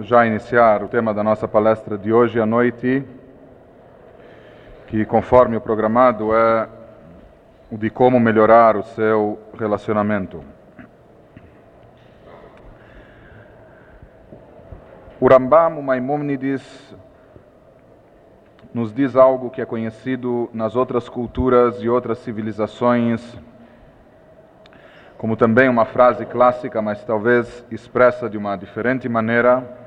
já iniciar o tema da nossa palestra de hoje à noite, que conforme o programado é o de como melhorar o seu relacionamento. O Rambam, o nos diz algo que é conhecido nas outras culturas e outras civilizações como também uma frase clássica, mas talvez expressa de uma diferente maneira.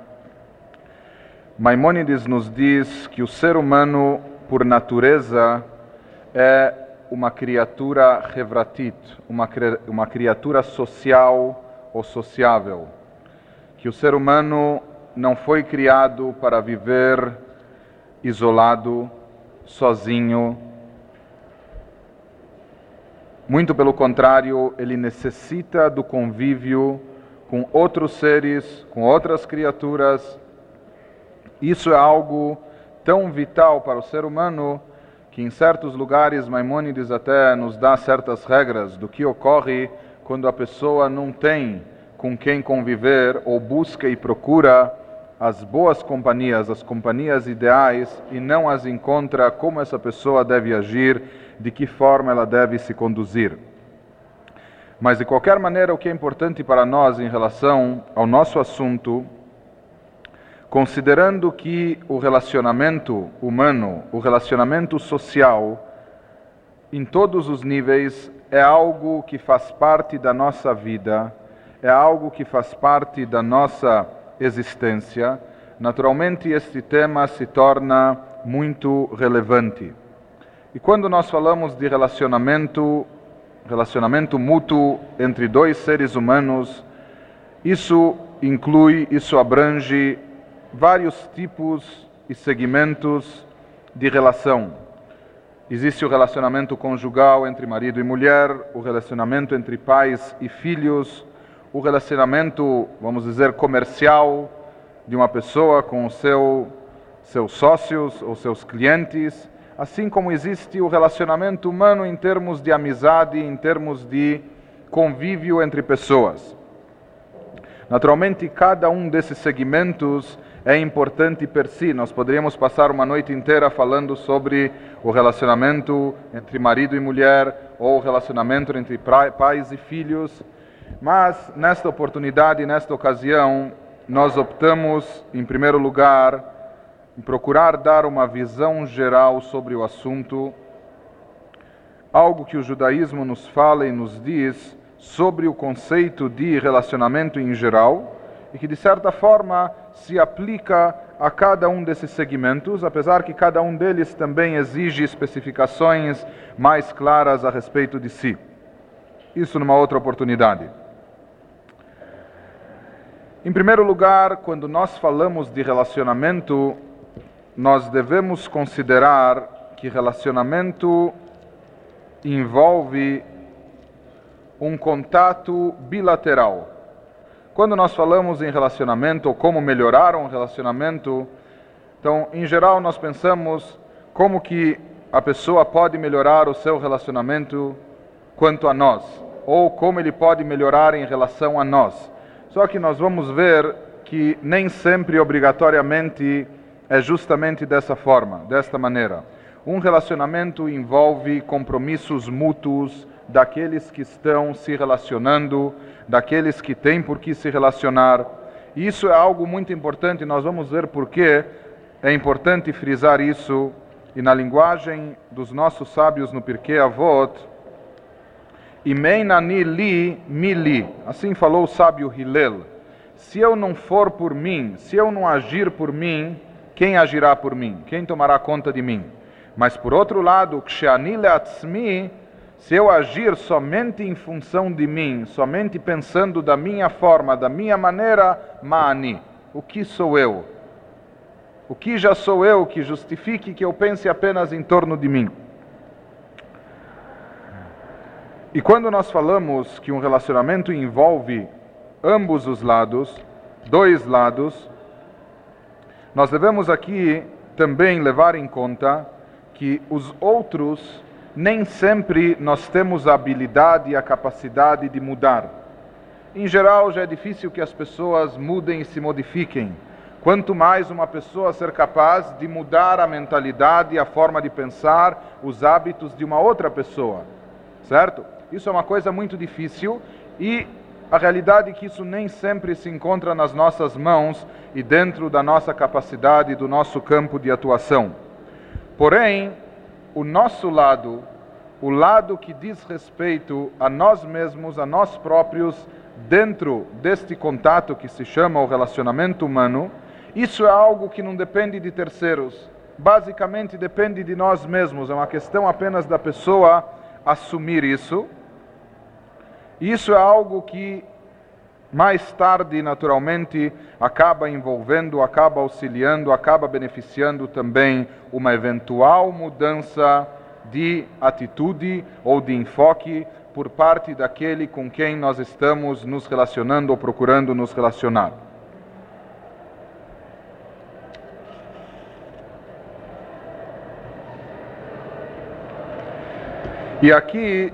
Maimônides nos diz que o ser humano, por natureza, é uma criatura revratit, uma, uma criatura social ou sociável. Que o ser humano não foi criado para viver isolado, sozinho, muito pelo contrário, ele necessita do convívio com outros seres, com outras criaturas. Isso é algo tão vital para o ser humano que em certos lugares Maimônides até nos dá certas regras do que ocorre quando a pessoa não tem com quem conviver ou busca e procura as boas companhias, as companhias ideais e não as encontra como essa pessoa deve agir de que forma ela deve se conduzir. Mas, de qualquer maneira, o que é importante para nós em relação ao nosso assunto, considerando que o relacionamento humano, o relacionamento social, em todos os níveis, é algo que faz parte da nossa vida, é algo que faz parte da nossa existência, naturalmente este tema se torna muito relevante. E quando nós falamos de relacionamento, relacionamento mútuo entre dois seres humanos, isso inclui, isso abrange vários tipos e segmentos de relação. Existe o relacionamento conjugal entre marido e mulher, o relacionamento entre pais e filhos, o relacionamento, vamos dizer, comercial de uma pessoa com seu, seus sócios ou seus clientes, assim como existe o relacionamento humano em termos de amizade, em termos de convívio entre pessoas. Naturalmente, cada um desses segmentos é importante per si. Nós poderíamos passar uma noite inteira falando sobre o relacionamento entre marido e mulher, ou o relacionamento entre pais e filhos, mas nesta oportunidade, nesta ocasião, nós optamos, em primeiro lugar, em procurar dar uma visão geral sobre o assunto, algo que o judaísmo nos fala e nos diz sobre o conceito de relacionamento em geral e que de certa forma se aplica a cada um desses segmentos, apesar que cada um deles também exige especificações mais claras a respeito de si. Isso numa outra oportunidade. Em primeiro lugar, quando nós falamos de relacionamento, nós devemos considerar que relacionamento envolve um contato bilateral. Quando nós falamos em relacionamento ou como melhorar um relacionamento, então, em geral, nós pensamos como que a pessoa pode melhorar o seu relacionamento quanto a nós, ou como ele pode melhorar em relação a nós. Só que nós vamos ver que nem sempre obrigatoriamente é justamente dessa forma, desta maneira. Um relacionamento envolve compromissos mútuos daqueles que estão se relacionando, daqueles que têm por que se relacionar. Isso é algo muito importante, nós vamos ver por que é importante frisar isso. E na linguagem dos nossos sábios no Pirkei Avot, Imeinani li mili, assim falou o sábio Hillel. Se eu não for por mim, se eu não agir por mim, quem agirá por mim? Quem tomará conta de mim? Mas por outro lado, se eu agir somente em função de mim, somente pensando da minha forma, da minha maneira, mani, o que sou eu? O que já sou eu que justifique que eu pense apenas em torno de mim? E quando nós falamos que um relacionamento envolve ambos os lados, dois lados, nós devemos aqui também levar em conta que os outros nem sempre nós temos a habilidade e a capacidade de mudar. Em geral, já é difícil que as pessoas mudem e se modifiquem. Quanto mais uma pessoa ser capaz de mudar a mentalidade, a forma de pensar, os hábitos de uma outra pessoa, certo? Isso é uma coisa muito difícil e a realidade é que isso nem sempre se encontra nas nossas mãos e dentro da nossa capacidade, do nosso campo de atuação. Porém, o nosso lado, o lado que diz respeito a nós mesmos, a nós próprios, dentro deste contato que se chama o relacionamento humano, isso é algo que não depende de terceiros. Basicamente depende de nós mesmos. É uma questão apenas da pessoa assumir isso. Isso é algo que mais tarde, naturalmente, acaba envolvendo, acaba auxiliando, acaba beneficiando também uma eventual mudança de atitude ou de enfoque por parte daquele com quem nós estamos nos relacionando ou procurando nos relacionar. E aqui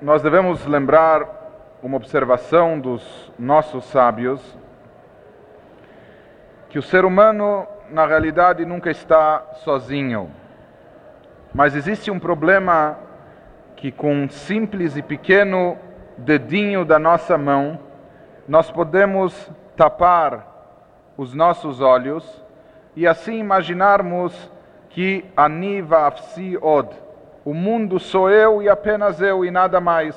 nós devemos lembrar uma observação dos nossos sábios, que o ser humano, na realidade, nunca está sozinho. Mas existe um problema que, com um simples e pequeno dedinho da nossa mão, nós podemos tapar os nossos olhos e assim imaginarmos que aniva afsi od, o mundo sou eu e apenas eu e nada mais.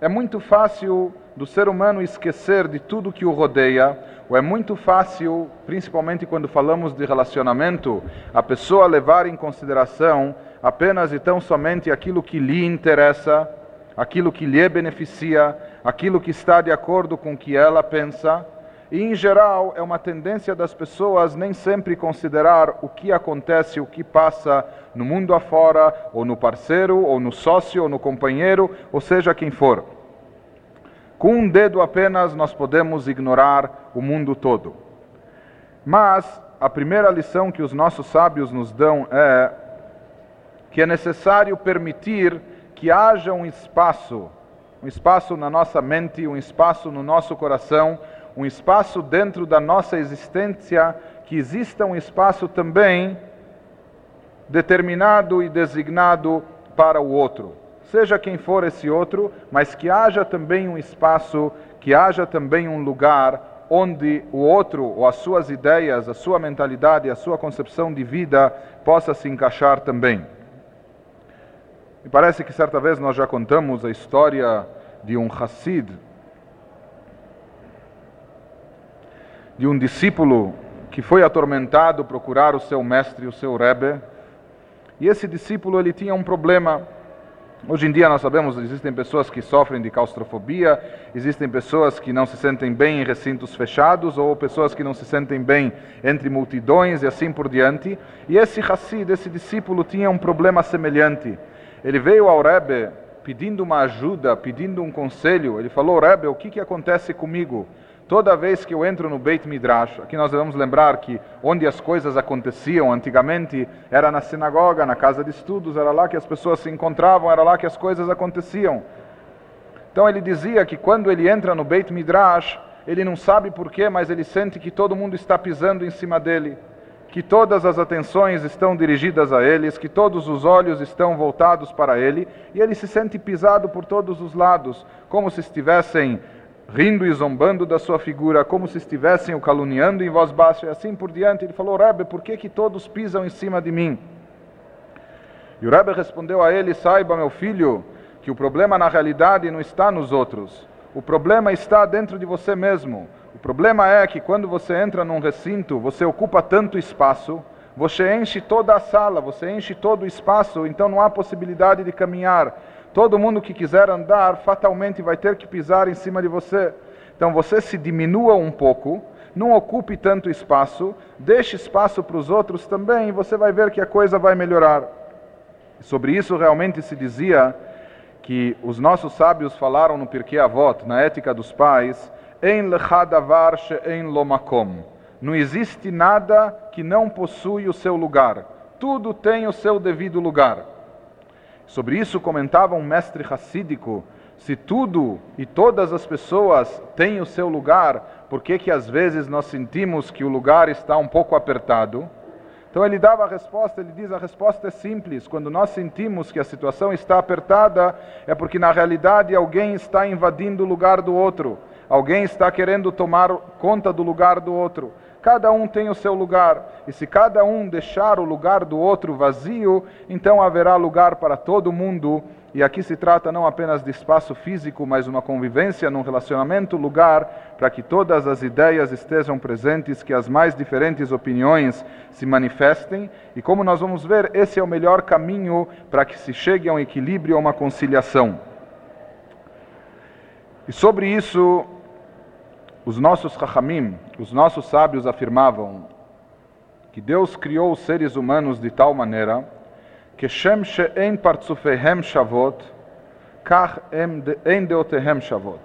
É muito fácil do ser humano esquecer de tudo que o rodeia, ou é muito fácil, principalmente quando falamos de relacionamento, a pessoa levar em consideração apenas e tão somente aquilo que lhe interessa, aquilo que lhe beneficia, aquilo que está de acordo com o que ela pensa e, em geral, é uma tendência das pessoas nem sempre considerar o que acontece, o que passa no mundo afora, ou no parceiro, ou no sócio, ou no companheiro, ou seja quem for. Com um dedo apenas nós podemos ignorar o mundo todo. Mas a primeira lição que os nossos sábios nos dão é que é necessário permitir que haja um espaço, um espaço na nossa mente, um espaço no nosso coração um espaço dentro da nossa existência, que exista um espaço também determinado e designado para o outro. Seja quem for esse outro, mas que haja também um espaço, que haja também um lugar onde o outro, ou as suas ideias, a sua mentalidade, a sua concepção de vida possa se encaixar também. Me parece que certa vez nós já contamos a história de um Hassid, de um discípulo que foi atormentado procurar o seu mestre, o seu Rebbe. E esse discípulo ele tinha um problema. Hoje em dia nós sabemos existem pessoas que sofrem de claustrofobia, existem pessoas que não se sentem bem em recintos fechados ou pessoas que não se sentem bem entre multidões e assim por diante. E esse Hassid, esse discípulo tinha um problema semelhante. Ele veio ao Rebbe pedindo uma ajuda, pedindo um conselho. Ele falou: Rebbe, o que, que acontece comigo? Toda vez que eu entro no Beit Midrash, aqui nós devemos lembrar que onde as coisas aconteciam antigamente era na sinagoga, na casa de estudos, era lá que as pessoas se encontravam, era lá que as coisas aconteciam. Então ele dizia que quando ele entra no Beit Midrash, ele não sabe porquê, mas ele sente que todo mundo está pisando em cima dele, que todas as atenções estão dirigidas a eles, que todos os olhos estão voltados para ele, e ele se sente pisado por todos os lados, como se estivessem rindo e zombando da sua figura, como se estivessem o caluniando em voz baixa e assim por diante. Ele falou: Rebbe, por que, que todos pisam em cima de mim? E o Rebbe respondeu a ele: Saiba, meu filho, que o problema na realidade não está nos outros. O problema está dentro de você mesmo. O problema é que quando você entra num recinto, você ocupa tanto espaço, você enche toda a sala, você enche todo o espaço, então não há possibilidade de caminhar. Todo mundo que quiser andar fatalmente vai ter que pisar em cima de você. Então você se diminua um pouco, não ocupe tanto espaço, deixe espaço para os outros também, e você vai ver que a coisa vai melhorar. Sobre isso realmente se dizia que os nossos sábios falaram no Pirkei Avot, na ética dos pais, em lechadavar she'en lomakom. Não existe nada que não possui o seu lugar. Tudo tem o seu devido lugar. Sobre isso comentava um mestre racídico Se tudo e todas as pessoas têm o seu lugar, por que que às vezes nós sentimos que o lugar está um pouco apertado? Então ele dava a resposta, ele diz: a resposta é simples. Quando nós sentimos que a situação está apertada, é porque na realidade alguém está invadindo o lugar do outro, alguém está querendo tomar conta do lugar do outro. Cada um tem o seu lugar, e se cada um deixar o lugar do outro vazio, então haverá lugar para todo mundo. E aqui se trata não apenas de espaço físico, mas uma convivência num relacionamento, lugar para que todas as ideias estejam presentes, que as mais diferentes opiniões se manifestem. E como nós vamos ver, esse é o melhor caminho para que se chegue a um equilíbrio, a uma conciliação. E sobre isso, os nossos Chachamim, os nossos sábios afirmavam que Deus criou os seres humanos de tal maneira que Shem she'en partzufehem shavot, kach en deotehem shavot.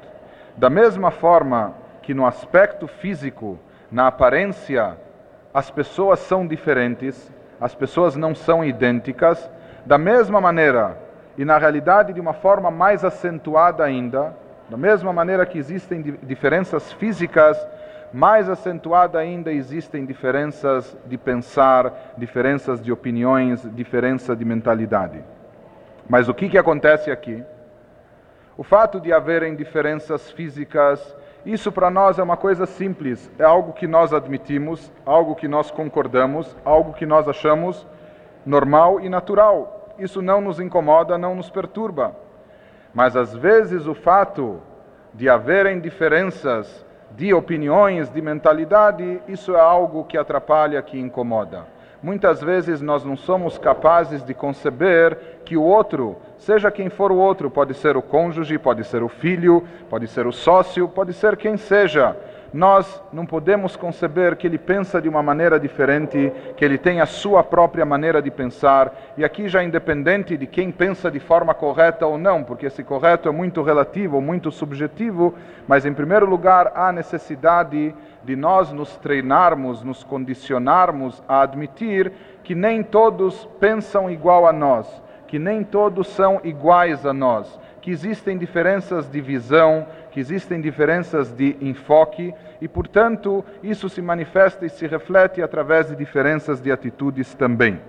Da mesma forma que no aspecto físico, na aparência, as pessoas são diferentes, as pessoas não são idênticas, da mesma maneira, e na realidade de uma forma mais acentuada ainda, da mesma maneira que existem diferenças físicas, mais acentuada ainda existem diferenças de pensar, diferenças de opiniões, diferença de mentalidade. Mas o que, que acontece aqui? O fato de haverem diferenças físicas, isso para nós é uma coisa simples, é algo que nós admitimos, algo que nós concordamos, algo que nós achamos normal e natural. Isso não nos incomoda, não nos perturba. Mas às vezes o fato de haverem diferenças de opiniões, de mentalidade, isso é algo que atrapalha, que incomoda. Muitas vezes nós não somos capazes de conceber que o outro, seja quem for o outro, pode ser o cônjuge, pode ser o filho, pode ser o sócio, pode ser quem seja, nós não podemos conceber que ele pensa de uma maneira diferente, que ele tem a sua própria maneira de pensar, e aqui já independente de quem pensa de forma correta ou não, porque esse correto é muito relativo, muito subjetivo, mas em primeiro lugar há necessidade de nós nos treinarmos, nos condicionarmos a admitir que nem todos pensam igual a nós, que nem todos são iguais a nós, que existem diferenças de visão, que existem diferenças de enfoque e, portanto, isso se manifesta e se reflete através de diferenças de atitudes também.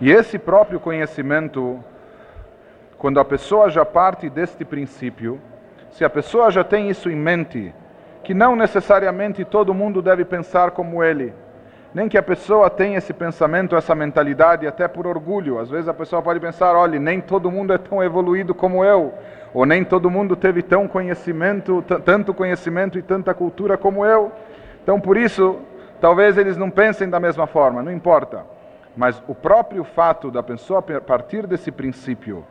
E esse próprio conhecimento, quando a pessoa já parte deste princípio, se a pessoa já tem isso em mente, que não necessariamente todo mundo deve pensar como ele, nem que a pessoa tenha esse pensamento, essa mentalidade, até por orgulho. Às vezes a pessoa pode pensar: olha, nem todo mundo é tão evoluído como eu, ou nem todo mundo teve tão conhecimento, tanto conhecimento e tanta cultura como eu. Então, por isso, talvez eles não pensem da mesma forma, não importa. Mas o próprio fato da pessoa partir desse princípio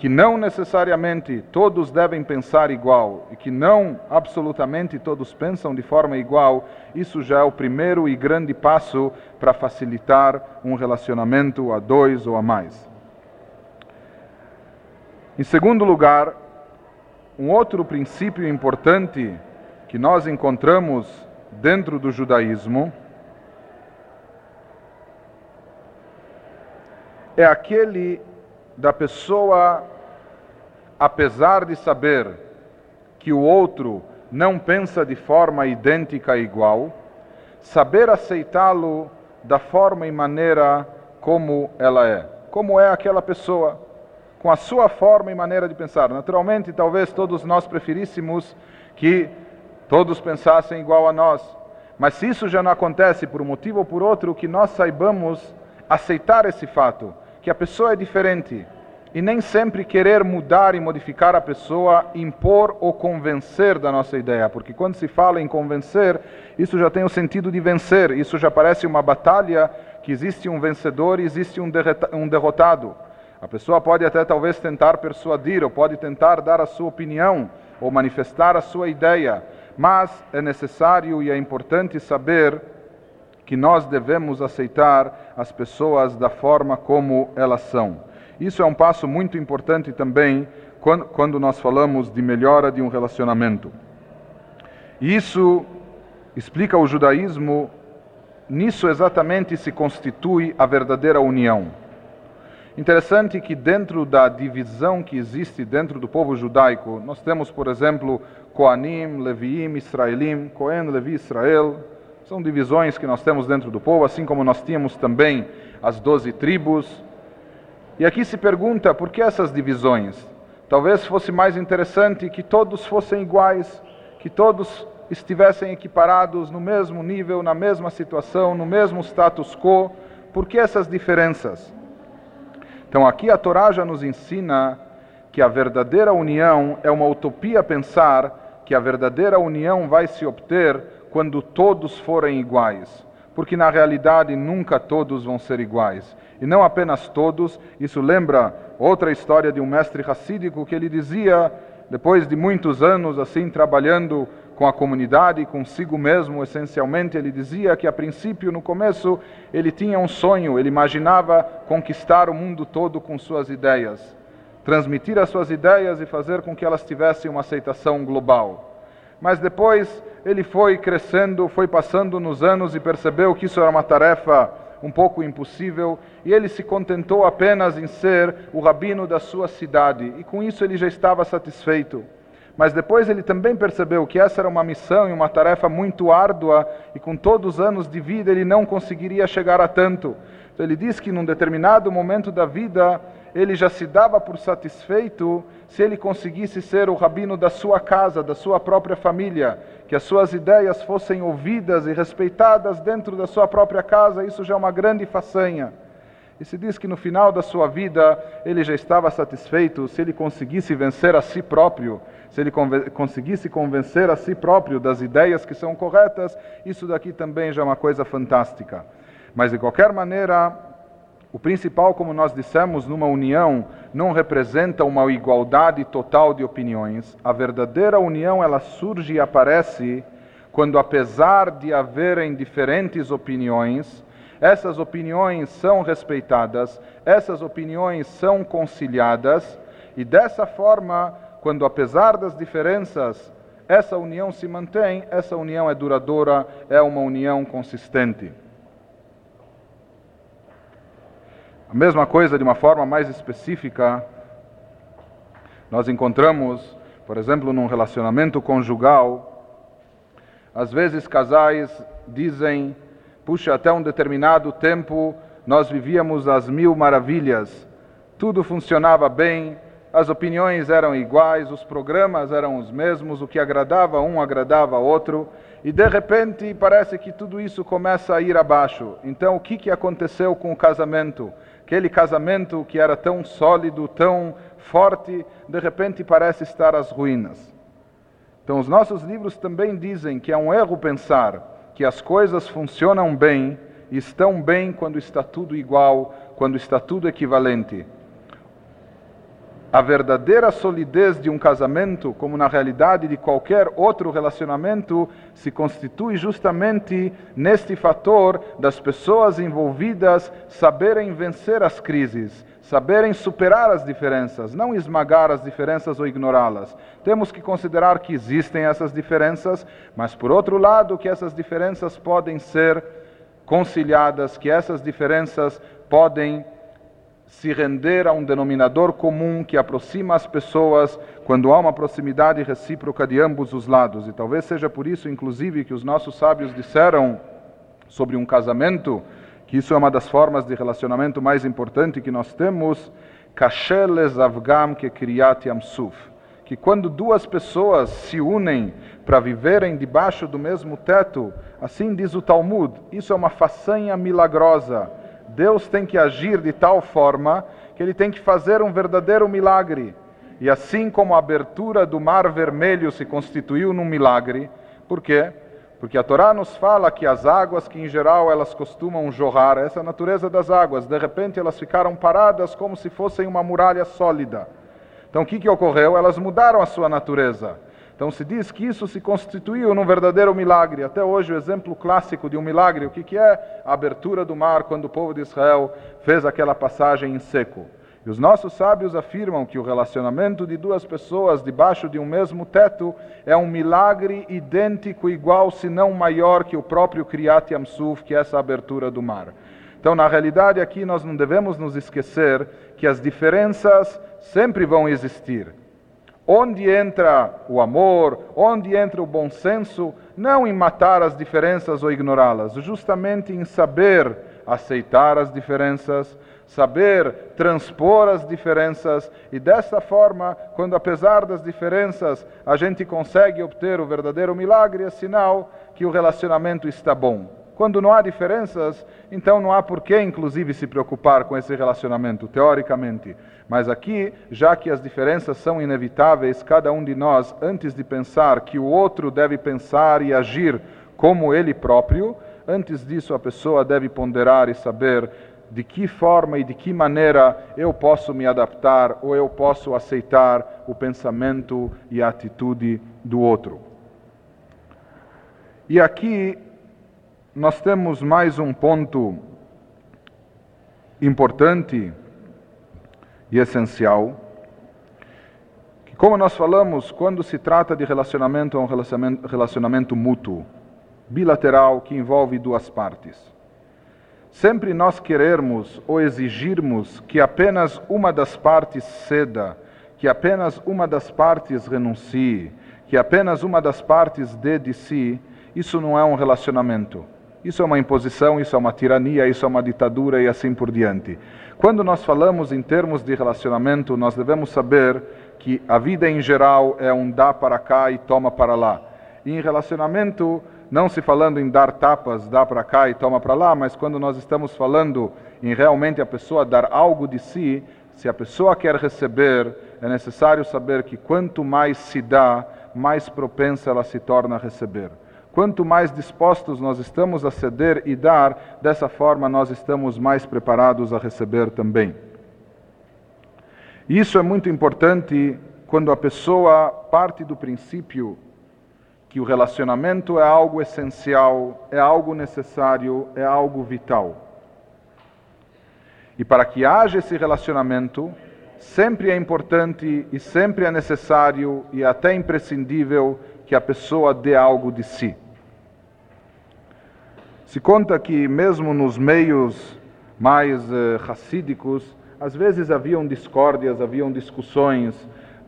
que não necessariamente todos devem pensar igual e que não absolutamente todos pensam de forma igual, isso já é o primeiro e grande passo para facilitar um relacionamento a dois ou a mais. Em segundo lugar, um outro princípio importante que nós encontramos dentro do judaísmo é aquele da pessoa, apesar de saber que o outro não pensa de forma idêntica e igual, saber aceitá-lo da forma e maneira como ela é, como é aquela pessoa, com a sua forma e maneira de pensar. Naturalmente, talvez todos nós preferíssemos que todos pensassem igual a nós, mas se isso já não acontece por um motivo ou por outro, que nós saibamos aceitar esse fato que a pessoa é diferente. E nem sempre querer mudar e modificar a pessoa, impor ou convencer da nossa ideia, porque quando se fala em convencer, isso já tem o sentido de vencer, isso já parece uma batalha que existe um vencedor e existe um derrotado. A pessoa pode até talvez tentar persuadir, ou pode tentar dar a sua opinião, ou manifestar a sua ideia, mas é necessário e é importante saber que nós devemos aceitar as pessoas da forma como elas são. Isso é um passo muito importante também quando, quando nós falamos de melhora de um relacionamento. Isso explica o judaísmo, nisso exatamente se constitui a verdadeira união. Interessante que dentro da divisão que existe dentro do povo judaico, nós temos, por exemplo, Coanim, Leviim, Israelim, Cohen, Levi, Israel. São divisões que nós temos dentro do povo, assim como nós tínhamos também as doze tribos. E aqui se pergunta por que essas divisões? Talvez fosse mais interessante que todos fossem iguais, que todos estivessem equiparados no mesmo nível, na mesma situação, no mesmo status quo. Por que essas diferenças? Então aqui a Torá já nos ensina que a verdadeira união é uma utopia pensar que a verdadeira união vai se obter quando todos forem iguais, porque na realidade nunca todos vão ser iguais. E não apenas todos, isso lembra outra história de um mestre racídico que ele dizia, depois de muitos anos assim trabalhando com a comunidade, consigo mesmo, essencialmente, ele dizia que a princípio, no começo, ele tinha um sonho, ele imaginava conquistar o mundo todo com suas ideias, transmitir as suas ideias e fazer com que elas tivessem uma aceitação global. Mas depois ele foi crescendo, foi passando nos anos e percebeu que isso era uma tarefa um pouco impossível, e ele se contentou apenas em ser o rabino da sua cidade, e com isso ele já estava satisfeito. Mas depois ele também percebeu que essa era uma missão e uma tarefa muito árdua, e com todos os anos de vida ele não conseguiria chegar a tanto. Então ele diz que num determinado momento da vida ele já se dava por satisfeito se ele conseguisse ser o rabino da sua casa, da sua própria família, que as suas ideias fossem ouvidas e respeitadas dentro da sua própria casa, isso já é uma grande façanha. E se diz que no final da sua vida ele já estava satisfeito se ele conseguisse vencer a si próprio, se ele conseguisse convencer a si próprio das ideias que são corretas, isso daqui também já é uma coisa fantástica. Mas de qualquer maneira, o principal, como nós dissemos, numa união não representa uma igualdade total de opiniões. A verdadeira união ela surge e aparece quando, apesar de haverem diferentes opiniões, essas opiniões são respeitadas, essas opiniões são conciliadas, e dessa forma, quando apesar das diferenças, essa união se mantém, essa união é duradoura, é uma união consistente. A mesma coisa, de uma forma mais específica, nós encontramos, por exemplo, num relacionamento conjugal, às vezes casais dizem puxa, até um determinado tempo nós vivíamos as mil maravilhas, tudo funcionava bem, as opiniões eram iguais, os programas eram os mesmos, o que agradava um agradava outro, e de repente parece que tudo isso começa a ir abaixo. Então, o que, que aconteceu com o casamento? Aquele casamento que era tão sólido, tão forte, de repente parece estar às ruínas. Então, os nossos livros também dizem que é um erro pensar que as coisas funcionam bem e estão bem quando está tudo igual, quando está tudo equivalente. A verdadeira solidez de um casamento, como na realidade de qualquer outro relacionamento, se constitui justamente neste fator das pessoas envolvidas saberem vencer as crises, saberem superar as diferenças, não esmagar as diferenças ou ignorá-las. Temos que considerar que existem essas diferenças, mas por outro lado, que essas diferenças podem ser conciliadas, que essas diferenças podem se render a um denominador comum que aproxima as pessoas quando há uma proximidade recíproca de ambos os lados. E talvez seja por isso, inclusive, que os nossos sábios disseram sobre um casamento que isso é uma das formas de relacionamento mais importante que nós temos, Avgam que Kriyat Yamsuf, que quando duas pessoas se unem para viverem debaixo do mesmo teto, assim diz o Talmud, isso é uma façanha milagrosa. Deus tem que agir de tal forma que ele tem que fazer um verdadeiro milagre. E assim como a abertura do Mar Vermelho se constituiu num milagre, por quê? Porque a Torá nos fala que as águas que em geral elas costumam jorrar, essa natureza das águas, de repente elas ficaram paradas como se fossem uma muralha sólida. Então o que, que ocorreu? Elas mudaram a sua natureza. Então se diz que isso se constituiu num verdadeiro milagre. Até hoje o exemplo clássico de um milagre, o que, que é? A abertura do mar quando o povo de Israel fez aquela passagem em seco. E os nossos sábios afirmam que o relacionamento de duas pessoas debaixo de um mesmo teto é um milagre idêntico, igual, se não maior que o próprio Kriyat Yamsuf, que é essa abertura do mar. Então, na realidade, aqui nós não devemos nos esquecer que as diferenças sempre vão existir. Onde entra o amor, onde entra o bom senso, não em matar as diferenças ou ignorá-las, justamente em saber aceitar as diferenças, saber transpor as diferenças. E dessa forma, quando apesar das diferenças a gente consegue obter o verdadeiro milagre, é sinal que o relacionamento está bom. Quando não há diferenças, então não há por que, inclusive, se preocupar com esse relacionamento, teoricamente. Mas aqui, já que as diferenças são inevitáveis, cada um de nós, antes de pensar que o outro deve pensar e agir como ele próprio, antes disso a pessoa deve ponderar e saber de que forma e de que maneira eu posso me adaptar ou eu posso aceitar o pensamento e a atitude do outro. E aqui nós temos mais um ponto importante e essencial, que como nós falamos, quando se trata de relacionamento, é um relacionamento, relacionamento mútuo, bilateral, que envolve duas partes. Sempre nós querermos ou exigirmos que apenas uma das partes ceda, que apenas uma das partes renuncie, que apenas uma das partes dê de si, isso não é um relacionamento. Isso é uma imposição, isso é uma tirania, isso é uma ditadura e assim por diante. Quando nós falamos em termos de relacionamento, nós devemos saber que a vida em geral é um dá para cá e toma para lá. E em relacionamento, não se falando em dar tapas, dá para cá e toma para lá, mas quando nós estamos falando em realmente a pessoa dar algo de si, se a pessoa quer receber, é necessário saber que quanto mais se dá, mais propensa ela se torna a receber. Quanto mais dispostos nós estamos a ceder e dar, dessa forma nós estamos mais preparados a receber também. Isso é muito importante quando a pessoa parte do princípio que o relacionamento é algo essencial, é algo necessário, é algo vital. E para que haja esse relacionamento, sempre é importante e sempre é necessário e até imprescindível que a pessoa dê algo de si. Se conta que mesmo nos meios mais uh, racídicos, às vezes haviam discórdias, haviam discussões.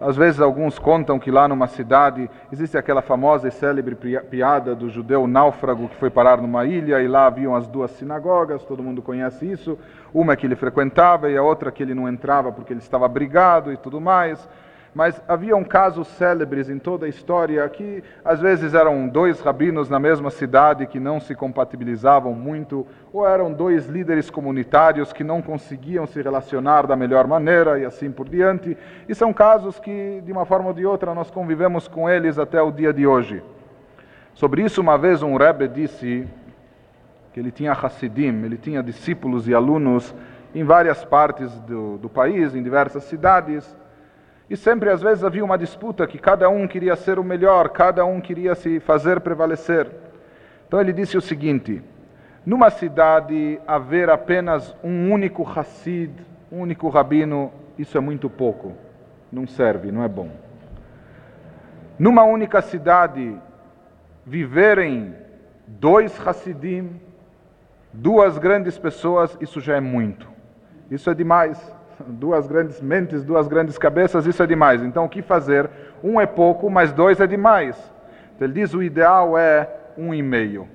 Às vezes alguns contam que lá numa cidade existe aquela famosa e célebre piada do judeu náufrago que foi parar numa ilha e lá haviam as duas sinagogas, todo mundo conhece isso. Uma que ele frequentava e a outra que ele não entrava porque ele estava brigado e tudo mais mas haviam casos célebres em toda a história que às vezes eram dois rabinos na mesma cidade que não se compatibilizavam muito, ou eram dois líderes comunitários que não conseguiam se relacionar da melhor maneira e assim por diante. E são casos que, de uma forma ou de outra, nós convivemos com eles até o dia de hoje. Sobre isso, uma vez um Rebbe disse que ele tinha Hassidim, ele tinha discípulos e alunos em várias partes do, do país, em diversas cidades. E sempre, às vezes, havia uma disputa que cada um queria ser o melhor, cada um queria se fazer prevalecer. Então ele disse o seguinte: numa cidade haver apenas um único Hassid, um único rabino, isso é muito pouco, não serve, não é bom. Numa única cidade viverem dois Hassidim, duas grandes pessoas, isso já é muito. Isso é demais duas grandes mentes, duas grandes cabeças, isso é demais. Então o que fazer? Um é pouco, mas dois é demais. Então, ele diz o ideal é um e meio.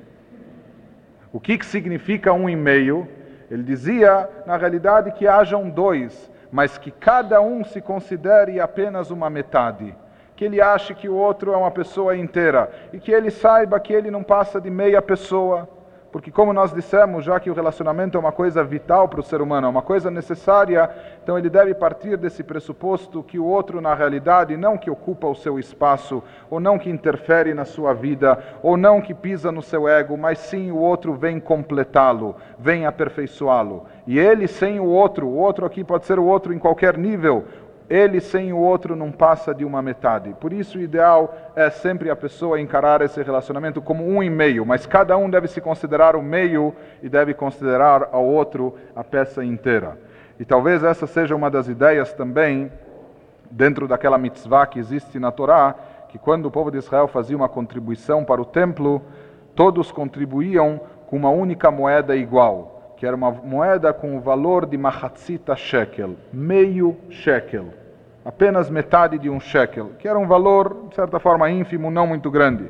O que, que significa um e meio? Ele dizia, na realidade, que hajam dois, mas que cada um se considere apenas uma metade. Que ele ache que o outro é uma pessoa inteira e que ele saiba que ele não passa de meia pessoa. Porque, como nós dissemos, já que o relacionamento é uma coisa vital para o ser humano, é uma coisa necessária, então ele deve partir desse pressuposto que o outro, na realidade, não que ocupa o seu espaço, ou não que interfere na sua vida, ou não que pisa no seu ego, mas sim o outro vem completá-lo, vem aperfeiçoá-lo. E ele sem o outro, o outro aqui pode ser o outro em qualquer nível, ele sem o outro não passa de uma metade. Por isso, o ideal é sempre a pessoa encarar esse relacionamento como um e meio, mas cada um deve se considerar o meio e deve considerar ao outro a peça inteira. E talvez essa seja uma das ideias também, dentro daquela mitzvah que existe na Torá, que quando o povo de Israel fazia uma contribuição para o templo, todos contribuíam com uma única moeda igual que era uma moeda com o valor de mahatzita shekel, meio shekel, apenas metade de um shekel, que era um valor, de certa forma, ínfimo, não muito grande.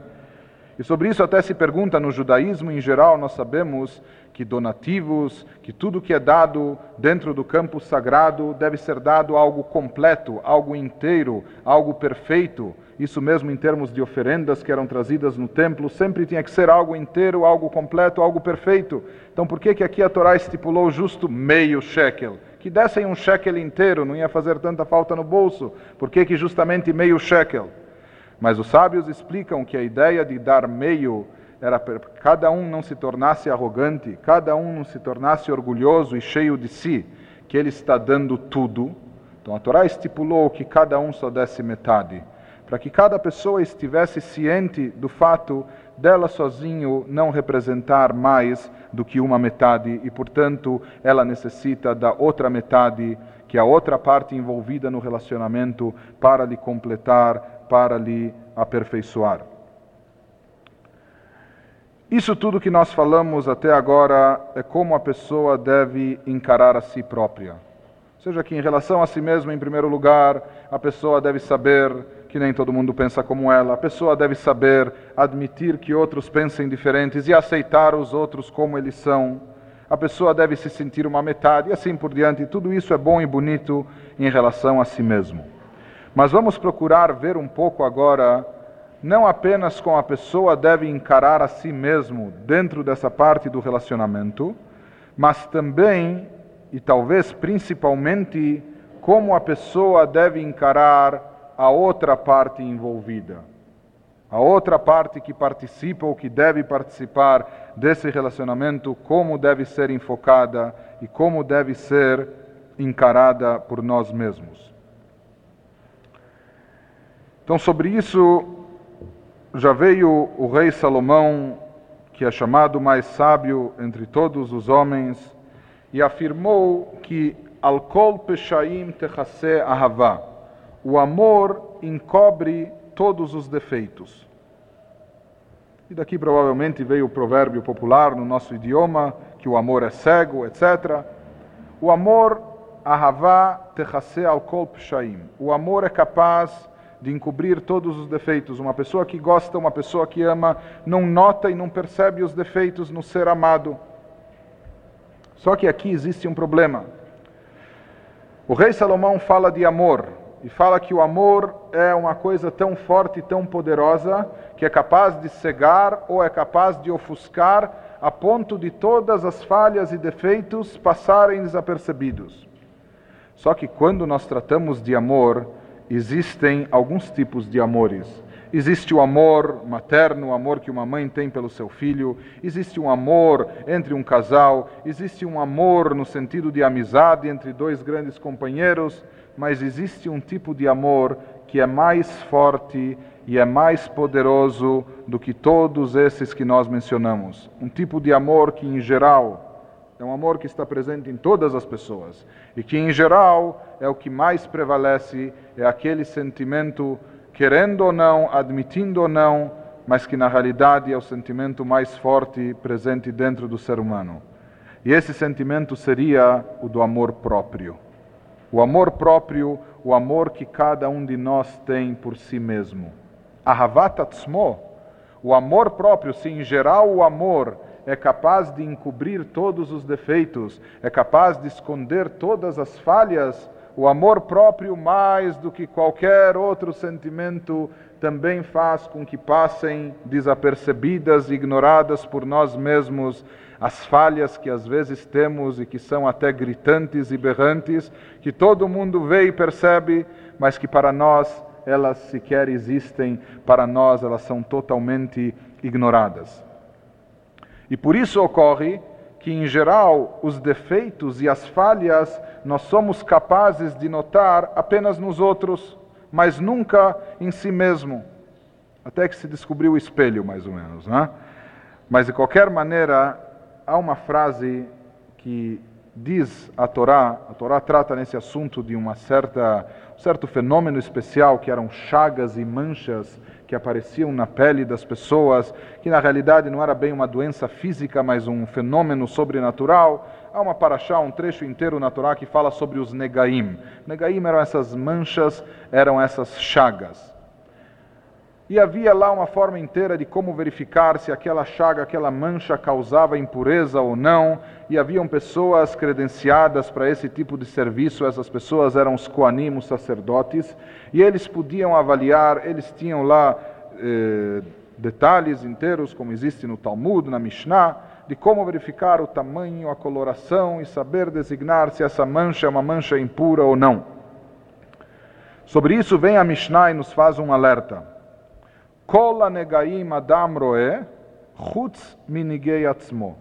E sobre isso até se pergunta no judaísmo em geral, nós sabemos que donativos, que tudo que é dado dentro do campo sagrado deve ser dado algo completo, algo inteiro, algo perfeito. Isso mesmo em termos de oferendas que eram trazidas no templo, sempre tinha que ser algo inteiro, algo completo, algo perfeito. Então por que que aqui a Torá estipulou justo meio shekel? Que dessem um shekel inteiro, não ia fazer tanta falta no bolso. Por que que justamente meio shekel? Mas os sábios explicam que a ideia de dar meio era para que cada um não se tornasse arrogante, cada um não se tornasse orgulhoso e cheio de si, que ele está dando tudo. Então a Torá estipulou que cada um só desse metade, para que cada pessoa estivesse ciente do fato dela sozinho não representar mais do que uma metade e, portanto, ela necessita da outra metade, que é a outra parte envolvida no relacionamento, para lhe completar para lhe aperfeiçoar. Isso tudo que nós falamos até agora é como a pessoa deve encarar a si própria. Seja que em relação a si mesma, em primeiro lugar, a pessoa deve saber que nem todo mundo pensa como ela, a pessoa deve saber admitir que outros pensem diferentes e aceitar os outros como eles são. A pessoa deve se sentir uma metade e assim por diante. Tudo isso é bom e bonito em relação a si mesmo. Mas vamos procurar ver um pouco agora, não apenas como a pessoa deve encarar a si mesmo dentro dessa parte do relacionamento, mas também, e talvez principalmente, como a pessoa deve encarar a outra parte envolvida. A outra parte que participa ou que deve participar desse relacionamento, como deve ser enfocada e como deve ser encarada por nós mesmos. Então, sobre isso, já veio o rei Salomão, que é chamado mais sábio entre todos os homens, e afirmou que Alkol Peshaim Techase Ahavá, o amor encobre todos os defeitos. E daqui provavelmente veio o provérbio popular no nosso idioma, que o amor é cego, etc. O amor, Ahavá Techase Alkol Peshaim. O amor é capaz de encobrir todos os defeitos. Uma pessoa que gosta, uma pessoa que ama, não nota e não percebe os defeitos no ser amado. Só que aqui existe um problema. O rei Salomão fala de amor e fala que o amor é uma coisa tão forte e tão poderosa que é capaz de cegar ou é capaz de ofuscar a ponto de todas as falhas e defeitos passarem desapercebidos. Só que quando nós tratamos de amor, existem alguns tipos de amores. Existe o amor materno, o amor que uma mãe tem pelo seu filho, existe um amor entre um casal, existe um amor no sentido de amizade entre dois grandes companheiros, mas existe um tipo de amor que é mais forte e é mais poderoso do que todos esses que nós mencionamos. Um tipo de amor que, em geral, é um amor que está presente em todas as pessoas e que, em geral, é o que mais prevalece, é aquele sentimento, querendo ou não, admitindo ou não, mas que na realidade é o sentimento mais forte presente dentro do ser humano. E esse sentimento seria o do amor próprio. O amor próprio, o amor que cada um de nós tem por si mesmo. Ahavat atzmo, o amor próprio, se em geral o amor é capaz de encobrir todos os defeitos, é capaz de esconder todas as falhas, o amor próprio, mais do que qualquer outro sentimento, também faz com que passem desapercebidas, ignoradas por nós mesmos, as falhas que às vezes temos e que são até gritantes e berrantes, que todo mundo vê e percebe, mas que para nós elas sequer existem, para nós elas são totalmente ignoradas. E por isso ocorre que, em geral, os defeitos e as falhas nós somos capazes de notar apenas nos outros, mas nunca em si mesmo. Até que se descobriu o espelho, mais ou menos. Né? Mas, de qualquer maneira, há uma frase que diz a Torá, a Torá trata nesse assunto de uma certa, um certo fenômeno especial que eram chagas e manchas que apareciam na pele das pessoas, que na realidade não era bem uma doença física, mas um fenômeno sobrenatural. Há uma paraxá, um trecho inteiro na Torá que fala sobre os negaim. Negaim eram essas manchas, eram essas chagas. E havia lá uma forma inteira de como verificar se aquela chaga, aquela mancha causava impureza ou não, e haviam pessoas credenciadas para esse tipo de serviço, essas pessoas eram os coanim, os sacerdotes, e eles podiam avaliar, eles tinham lá eh, detalhes inteiros, como existe no Talmud, na Mishnah, de como verificar o tamanho, a coloração e saber designar se essa mancha é uma mancha impura ou não. Sobre isso vem a Mishnah e nos faz um alerta. Kol negaim adam roe, chutz minigei atzmo.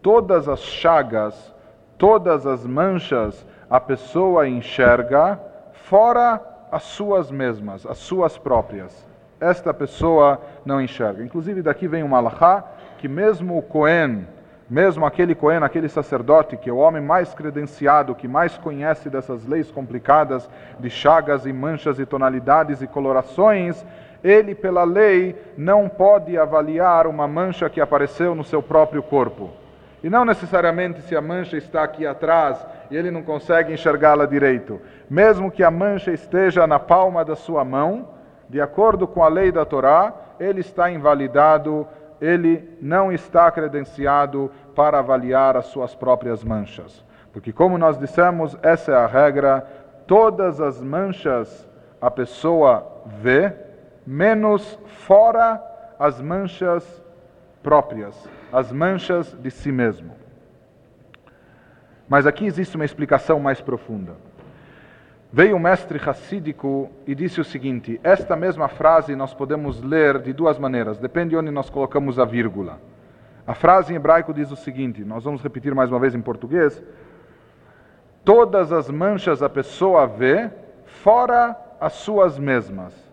Todas as chagas, todas as manchas, a pessoa enxerga fora as suas mesmas, as suas próprias. Esta pessoa não enxerga. Inclusive daqui vem um alahá que mesmo o Cohen, mesmo aquele Cohen, aquele sacerdote, que é o homem mais credenciado, que mais conhece dessas leis complicadas de chagas e manchas e tonalidades e colorações, ele, pela lei, não pode avaliar uma mancha que apareceu no seu próprio corpo. E não necessariamente se a mancha está aqui atrás e ele não consegue enxergá-la direito. Mesmo que a mancha esteja na palma da sua mão, de acordo com a lei da Torá, ele está invalidado, ele não está credenciado para avaliar as suas próprias manchas. Porque, como nós dissemos, essa é a regra: todas as manchas a pessoa vê, menos fora as manchas próprias, as manchas de si mesmo. Mas aqui existe uma explicação mais profunda. Veio um mestre racídico e disse o seguinte: esta mesma frase nós podemos ler de duas maneiras, depende de onde nós colocamos a vírgula. A frase em hebraico diz o seguinte: nós vamos repetir mais uma vez em português. Todas as manchas a pessoa vê, fora as suas mesmas.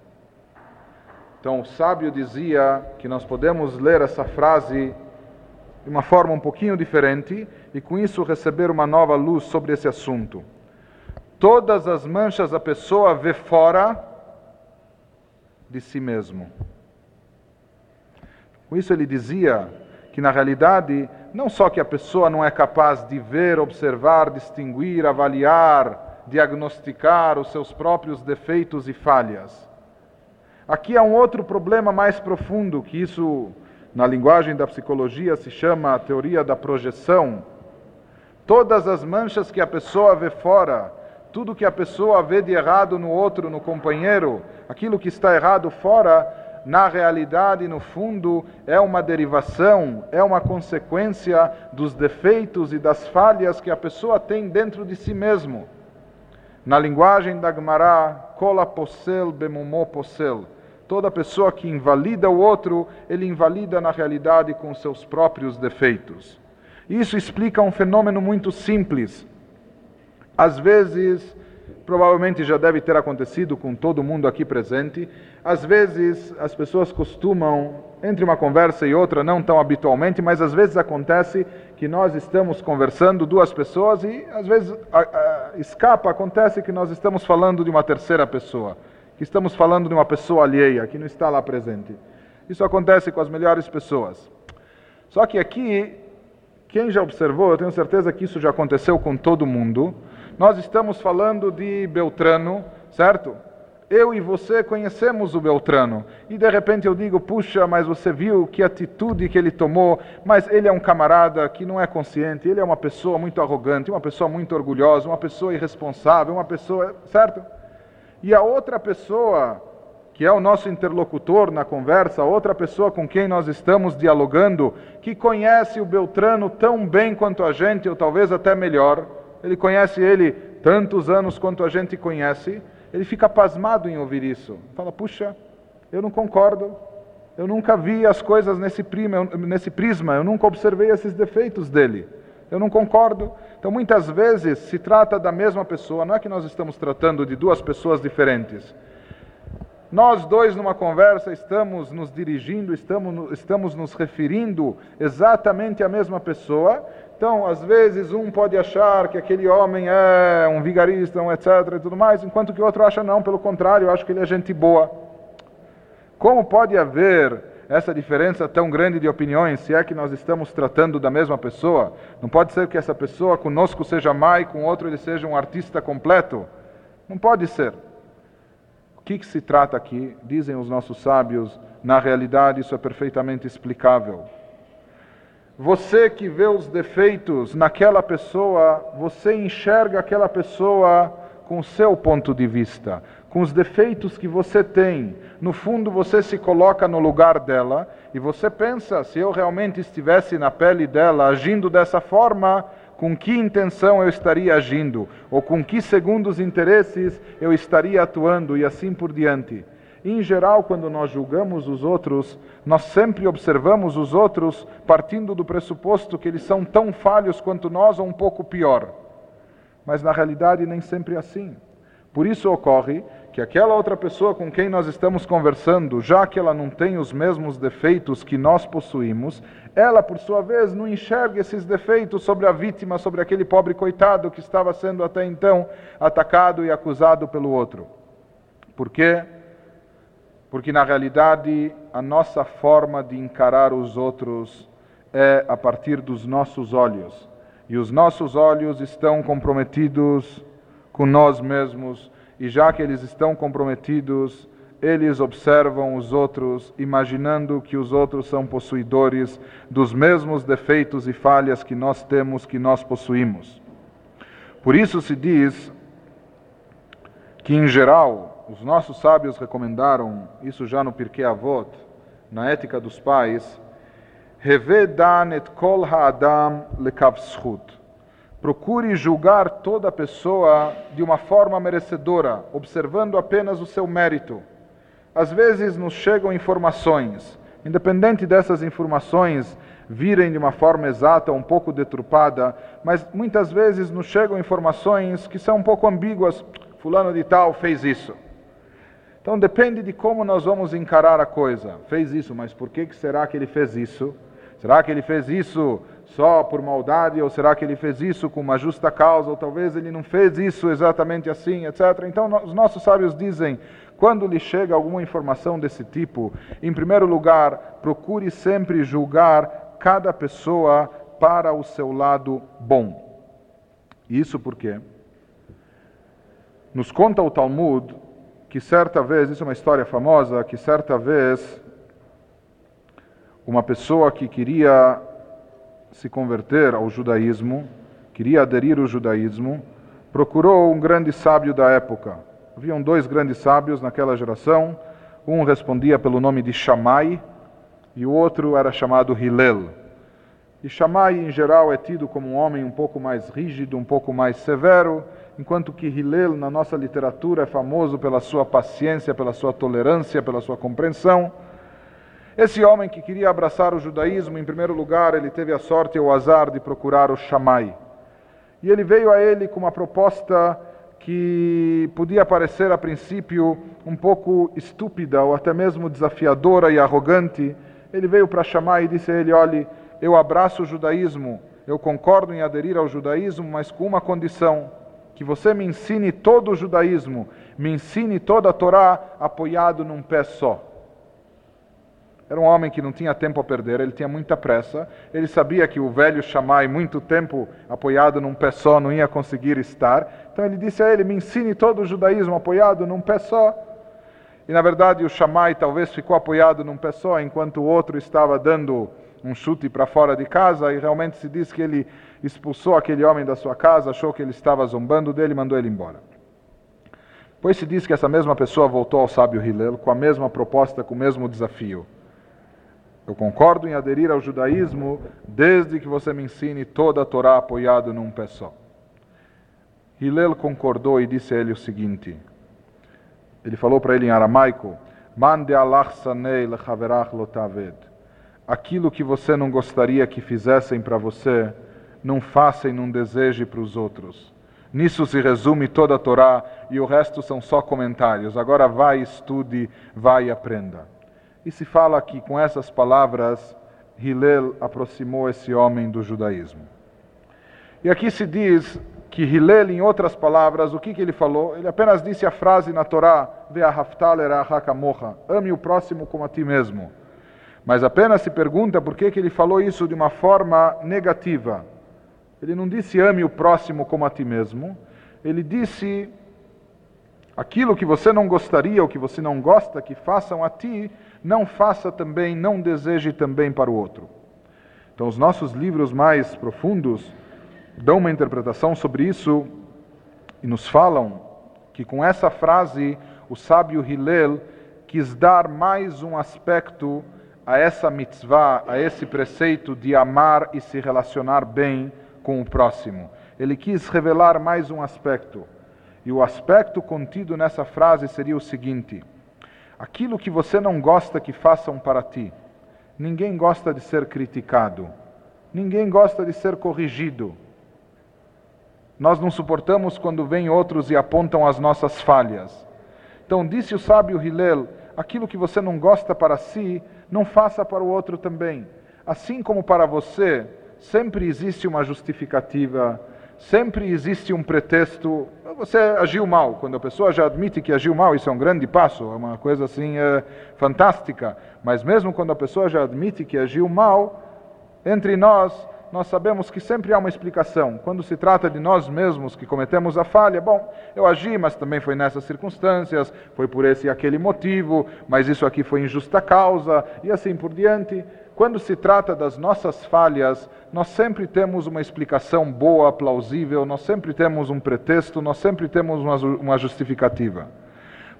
Então, o sábio dizia que nós podemos ler essa frase de uma forma um pouquinho diferente e com isso receber uma nova luz sobre esse assunto. Todas as manchas a pessoa vê fora de si mesmo. Com isso ele dizia que na realidade não só que a pessoa não é capaz de ver, observar, distinguir, avaliar, diagnosticar os seus próprios defeitos e falhas, Aqui há um outro problema mais profundo, que isso, na linguagem da psicologia, se chama a teoria da projeção. Todas as manchas que a pessoa vê fora, tudo que a pessoa vê de errado no outro, no companheiro, aquilo que está errado fora, na realidade, no fundo, é uma derivação, é uma consequência dos defeitos e das falhas que a pessoa tem dentro de si mesmo. Na linguagem da Gemara, kola posel bemumó posel. Toda pessoa que invalida o outro, ele invalida na realidade com seus próprios defeitos. Isso explica um fenômeno muito simples. Às vezes, provavelmente já deve ter acontecido com todo mundo aqui presente, às vezes as pessoas costumam, entre uma conversa e outra, não tão habitualmente, mas às vezes acontece que nós estamos conversando, duas pessoas, e às vezes a, a, escapa, acontece que nós estamos falando de uma terceira pessoa, que estamos falando de uma pessoa alheia, que não está lá presente. Isso acontece com as melhores pessoas. Só que aqui, quem já observou, eu tenho certeza que isso já aconteceu com todo mundo, nós estamos falando de Beltrano, certo? eu e você conhecemos o Beltrano. E de repente eu digo, puxa, mas você viu que atitude que ele tomou, mas ele é um camarada que não é consciente, ele é uma pessoa muito arrogante, uma pessoa muito orgulhosa, uma pessoa irresponsável, uma pessoa. certo? E a outra pessoa, que é o nosso interlocutor na conversa, outra pessoa com quem nós estamos dialogando, que conhece o Beltrano tão bem quanto a gente, ou talvez até melhor, ele conhece ele tantos anos quanto a gente conhece ele fica pasmado em ouvir isso. Fala, puxa, eu não concordo, eu nunca vi as coisas nesse, nesse prisma, eu nunca observei esses defeitos dele. Eu não concordo. Então, muitas vezes se trata da mesma pessoa, não é que nós estamos tratando de duas pessoas diferentes. Nós dois, numa conversa, estamos nos dirigindo, estamos, estamos nos referindo exatamente à mesma pessoa, então, às vezes, um pode achar que aquele homem é um vigarista, um etc. e tudo mais, enquanto que o outro acha não, pelo contrário, acho que ele é gente boa. Como pode haver essa diferença tão grande de opiniões, se é que nós estamos tratando da mesma pessoa? Não pode ser que essa pessoa conosco seja má e com outro ele seja um artista completo? Não pode ser. O que, que se trata aqui? Dizem os nossos sábios, na realidade isso é perfeitamente explicável. Você que vê os defeitos naquela pessoa, você enxerga aquela pessoa com seu ponto de vista, com os defeitos que você tem. No fundo, você se coloca no lugar dela e você pensa: se eu realmente estivesse na pele dela, agindo dessa forma, com que intenção eu estaria agindo, ou com que segundos interesses eu estaria atuando, e assim por diante. Em geral, quando nós julgamos os outros, nós sempre observamos os outros partindo do pressuposto que eles são tão falhos quanto nós ou um pouco pior. Mas na realidade nem sempre é assim. Por isso ocorre que aquela outra pessoa com quem nós estamos conversando, já que ela não tem os mesmos defeitos que nós possuímos, ela, por sua vez, não enxerga esses defeitos sobre a vítima, sobre aquele pobre coitado que estava sendo até então atacado e acusado pelo outro. Por quê? porque na realidade a nossa forma de encarar os outros é a partir dos nossos olhos. E os nossos olhos estão comprometidos com nós mesmos, e já que eles estão comprometidos, eles observam os outros, imaginando que os outros são possuidores dos mesmos defeitos e falhas que nós temos, que nós possuímos. Por isso se diz que, em geral, os nossos sábios recomendaram, isso já no Pirkei Avot, na Ética dos Pais, Revedan et kol ha'adam lekavschut. Procure julgar toda pessoa de uma forma merecedora, observando apenas o seu mérito. Às vezes nos chegam informações, independente dessas informações virem de uma forma exata, um pouco deturpada, mas muitas vezes nos chegam informações que são um pouco ambíguas. Fulano de tal fez isso. Então depende de como nós vamos encarar a coisa. Fez isso, mas por que, será que ele fez isso? Será que ele fez isso só por maldade ou será que ele fez isso com uma justa causa ou talvez ele não fez isso exatamente assim, etc. Então os nossos sábios dizem, quando lhe chega alguma informação desse tipo, em primeiro lugar, procure sempre julgar cada pessoa para o seu lado bom. Isso porque nos conta o Talmud que certa vez, isso é uma história famosa, que certa vez uma pessoa que queria se converter ao judaísmo, queria aderir ao judaísmo, procurou um grande sábio da época. Haviam dois grandes sábios naquela geração, um respondia pelo nome de Shammai e o outro era chamado Hillel. E Shammai, em geral, é tido como um homem um pouco mais rígido, um pouco mais severo, enquanto que Hillel, na nossa literatura, é famoso pela sua paciência, pela sua tolerância, pela sua compreensão. Esse homem que queria abraçar o judaísmo, em primeiro lugar, ele teve a sorte e o azar de procurar o Shammai. E ele veio a ele com uma proposta que podia parecer a princípio um pouco estúpida ou até mesmo desafiadora e arrogante. Ele veio para Shammai e disse a ele: Olhe, eu abraço o judaísmo, eu concordo em aderir ao judaísmo, mas com uma condição que você me ensine todo o judaísmo, me ensine toda a Torá apoiado num pé só. Era um homem que não tinha tempo a perder, ele tinha muita pressa, ele sabia que o velho Shammai, muito tempo apoiado num pé só, não ia conseguir estar, então ele disse a ele: Me ensine todo o judaísmo apoiado num pé só. E na verdade o Shammai talvez ficou apoiado num pé só, enquanto o outro estava dando um chute para fora de casa, e realmente se diz que ele expulsou aquele homem da sua casa, achou que ele estava zombando dele e mandou ele embora. Depois se diz que essa mesma pessoa voltou ao sábio Hillel com a mesma proposta, com o mesmo desafio. Eu concordo em aderir ao judaísmo desde que você me ensine toda a Torá apoiado num pé só. Hillel concordou e disse a ele o seguinte: ele falou para ele em aramaico: Mande Allah sanei lechaverach lotaved. Aquilo que você não gostaria que fizessem para você, não faça e não deseje para os outros. Nisso se resume toda a Torá e o resto são só comentários. Agora vai, estude, vai e aprenda. E se fala que com essas palavras, Hillel aproximou esse homem do judaísmo. E aqui se diz que Hillel, em outras palavras, o que, que ele falou? Ele apenas disse a frase na Torá, ame o próximo como a ti mesmo. Mas apenas se pergunta por que, que ele falou isso de uma forma negativa. Ele não disse ame o próximo como a ti mesmo, ele disse aquilo que você não gostaria ou que você não gosta que façam a ti, não faça também, não deseje também para o outro. Então, os nossos livros mais profundos dão uma interpretação sobre isso e nos falam que com essa frase o sábio Hillel quis dar mais um aspecto a essa mitzvah, a esse preceito de amar e se relacionar bem com o próximo. Ele quis revelar mais um aspecto. E o aspecto contido nessa frase seria o seguinte: aquilo que você não gosta que façam para ti. Ninguém gosta de ser criticado. Ninguém gosta de ser corrigido. Nós não suportamos quando vêm outros e apontam as nossas falhas. Então, disse o sábio Hillel: aquilo que você não gosta para si, não faça para o outro também. Assim como para você, sempre existe uma justificativa, sempre existe um pretexto. Você agiu mal. Quando a pessoa já admite que agiu mal, isso é um grande passo, é uma coisa assim é, fantástica. Mas mesmo quando a pessoa já admite que agiu mal, entre nós nós sabemos que sempre há uma explicação. Quando se trata de nós mesmos que cometemos a falha, bom, eu agi, mas também foi nessas circunstâncias, foi por esse e aquele motivo, mas isso aqui foi injusta causa, e assim por diante. Quando se trata das nossas falhas, nós sempre temos uma explicação boa, plausível, nós sempre temos um pretexto, nós sempre temos uma, uma justificativa.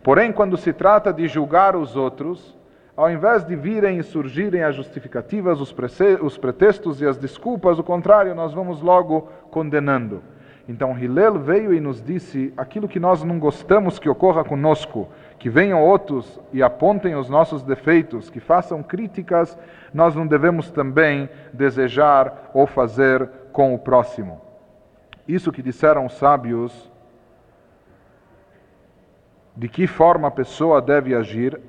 Porém, quando se trata de julgar os outros, ao invés de virem e surgirem as justificativas, os, os pretextos e as desculpas, o contrário, nós vamos logo condenando. Então Hillel veio e nos disse aquilo que nós não gostamos que ocorra conosco, que venham outros e apontem os nossos defeitos, que façam críticas, nós não devemos também desejar ou fazer com o próximo. Isso que disseram os sábios de que forma a pessoa deve agir,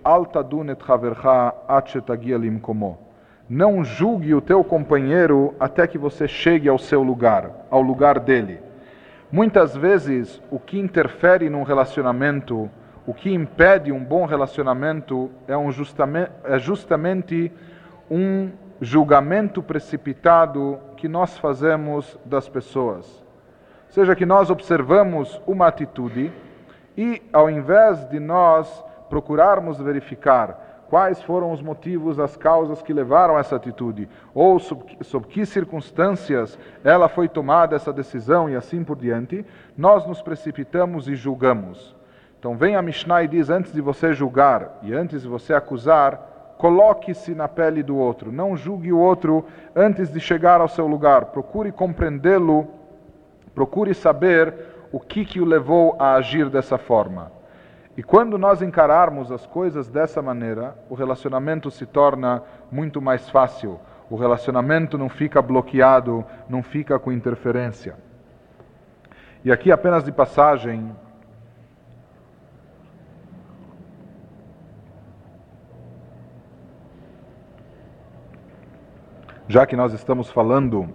não julgue o teu companheiro até que você chegue ao seu lugar, ao lugar dele. Muitas vezes, o que interfere num relacionamento, o que impede um bom relacionamento, é, um justamente, é justamente um julgamento precipitado que nós fazemos das pessoas. Seja que nós observamos uma atitude e, ao invés de nós procurarmos verificar quais foram os motivos, as causas que levaram a essa atitude, ou sob, sob que circunstâncias ela foi tomada essa decisão e assim por diante, nós nos precipitamos e julgamos. Então vem a Mishnah e diz: antes de você julgar e antes de você acusar, coloque-se na pele do outro, não julgue o outro antes de chegar ao seu lugar, procure compreendê-lo, procure saber o que, que o levou a agir dessa forma. E quando nós encararmos as coisas dessa maneira, o relacionamento se torna muito mais fácil. O relacionamento não fica bloqueado, não fica com interferência. E aqui, apenas de passagem, já que nós estamos falando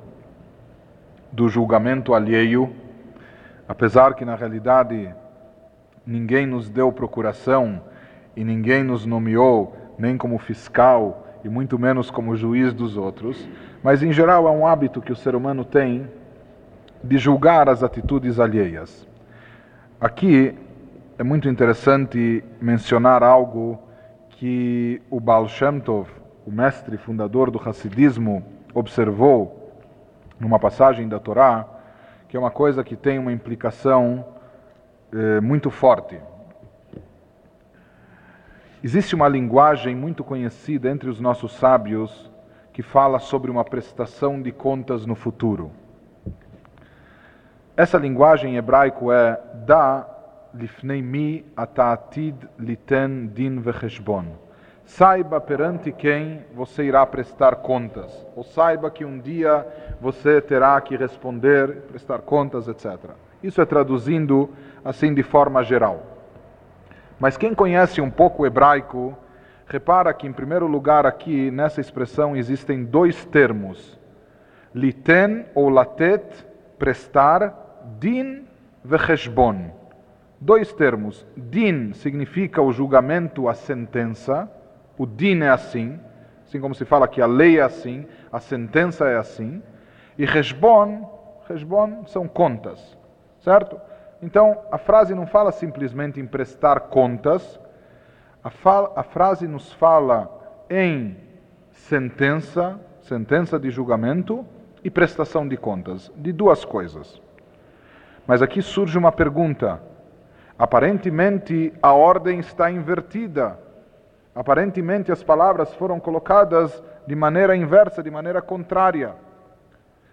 do julgamento alheio, Apesar que na realidade ninguém nos deu procuração e ninguém nos nomeou nem como fiscal e muito menos como juiz dos outros, mas em geral é um hábito que o ser humano tem de julgar as atitudes alheias. Aqui é muito interessante mencionar algo que o Baal Shem Tov, o mestre fundador do Hassidismo, observou numa passagem da Torá, que é uma coisa que tem uma implicação eh, muito forte. Existe uma linguagem muito conhecida entre os nossos sábios que fala sobre uma prestação de contas no futuro. Essa linguagem em hebraico é da lifnei mi ata'atid liten din vecheshbon Saiba perante quem você irá prestar contas, ou saiba que um dia você terá que responder, prestar contas, etc. Isso é traduzindo assim de forma geral. Mas quem conhece um pouco o hebraico, repara que, em primeiro lugar, aqui nessa expressão existem dois termos: liten ou latet, prestar, din vecheshbon. Dois termos. Din significa o julgamento, a sentença. O din é assim, assim como se fala que a lei é assim, a sentença é assim. E Reshbon, Reshbon são contas, certo? Então, a frase não fala simplesmente em prestar contas, a, fala, a frase nos fala em sentença, sentença de julgamento e prestação de contas, de duas coisas. Mas aqui surge uma pergunta. Aparentemente a ordem está invertida. Aparentemente as palavras foram colocadas de maneira inversa, de maneira contrária.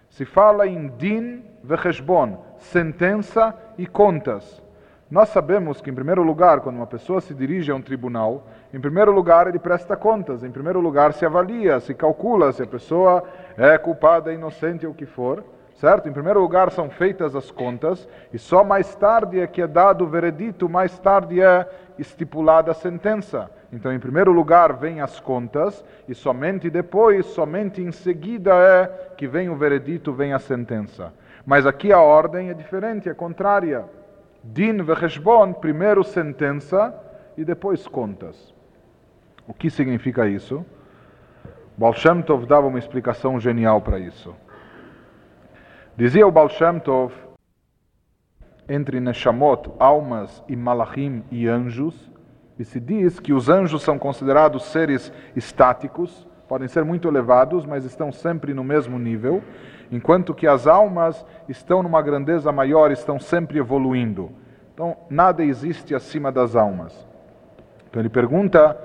Se fala em din vecheshbon, sentença e contas. Nós sabemos que, em primeiro lugar, quando uma pessoa se dirige a um tribunal, em primeiro lugar ele presta contas, em primeiro lugar se avalia, se calcula se a pessoa é culpada, inocente ou o que for, certo? Em primeiro lugar são feitas as contas e só mais tarde é que é dado o veredito, mais tarde é estipulada a sentença. Então, em primeiro lugar vem as contas e somente depois, somente em seguida é que vem o veredito, vem a sentença. Mas aqui a ordem é diferente, é contrária. Din vecheshbon, primeiro sentença e depois contas. O que significa isso? Baal Shem Tov dava uma explicação genial para isso. Dizia o Baal Shem Tov, entre Neshamot, almas, e Malachim e anjos, e se diz que os anjos são considerados seres estáticos, podem ser muito elevados, mas estão sempre no mesmo nível, enquanto que as almas estão numa grandeza maior, estão sempre evoluindo. Então, nada existe acima das almas. Então ele pergunta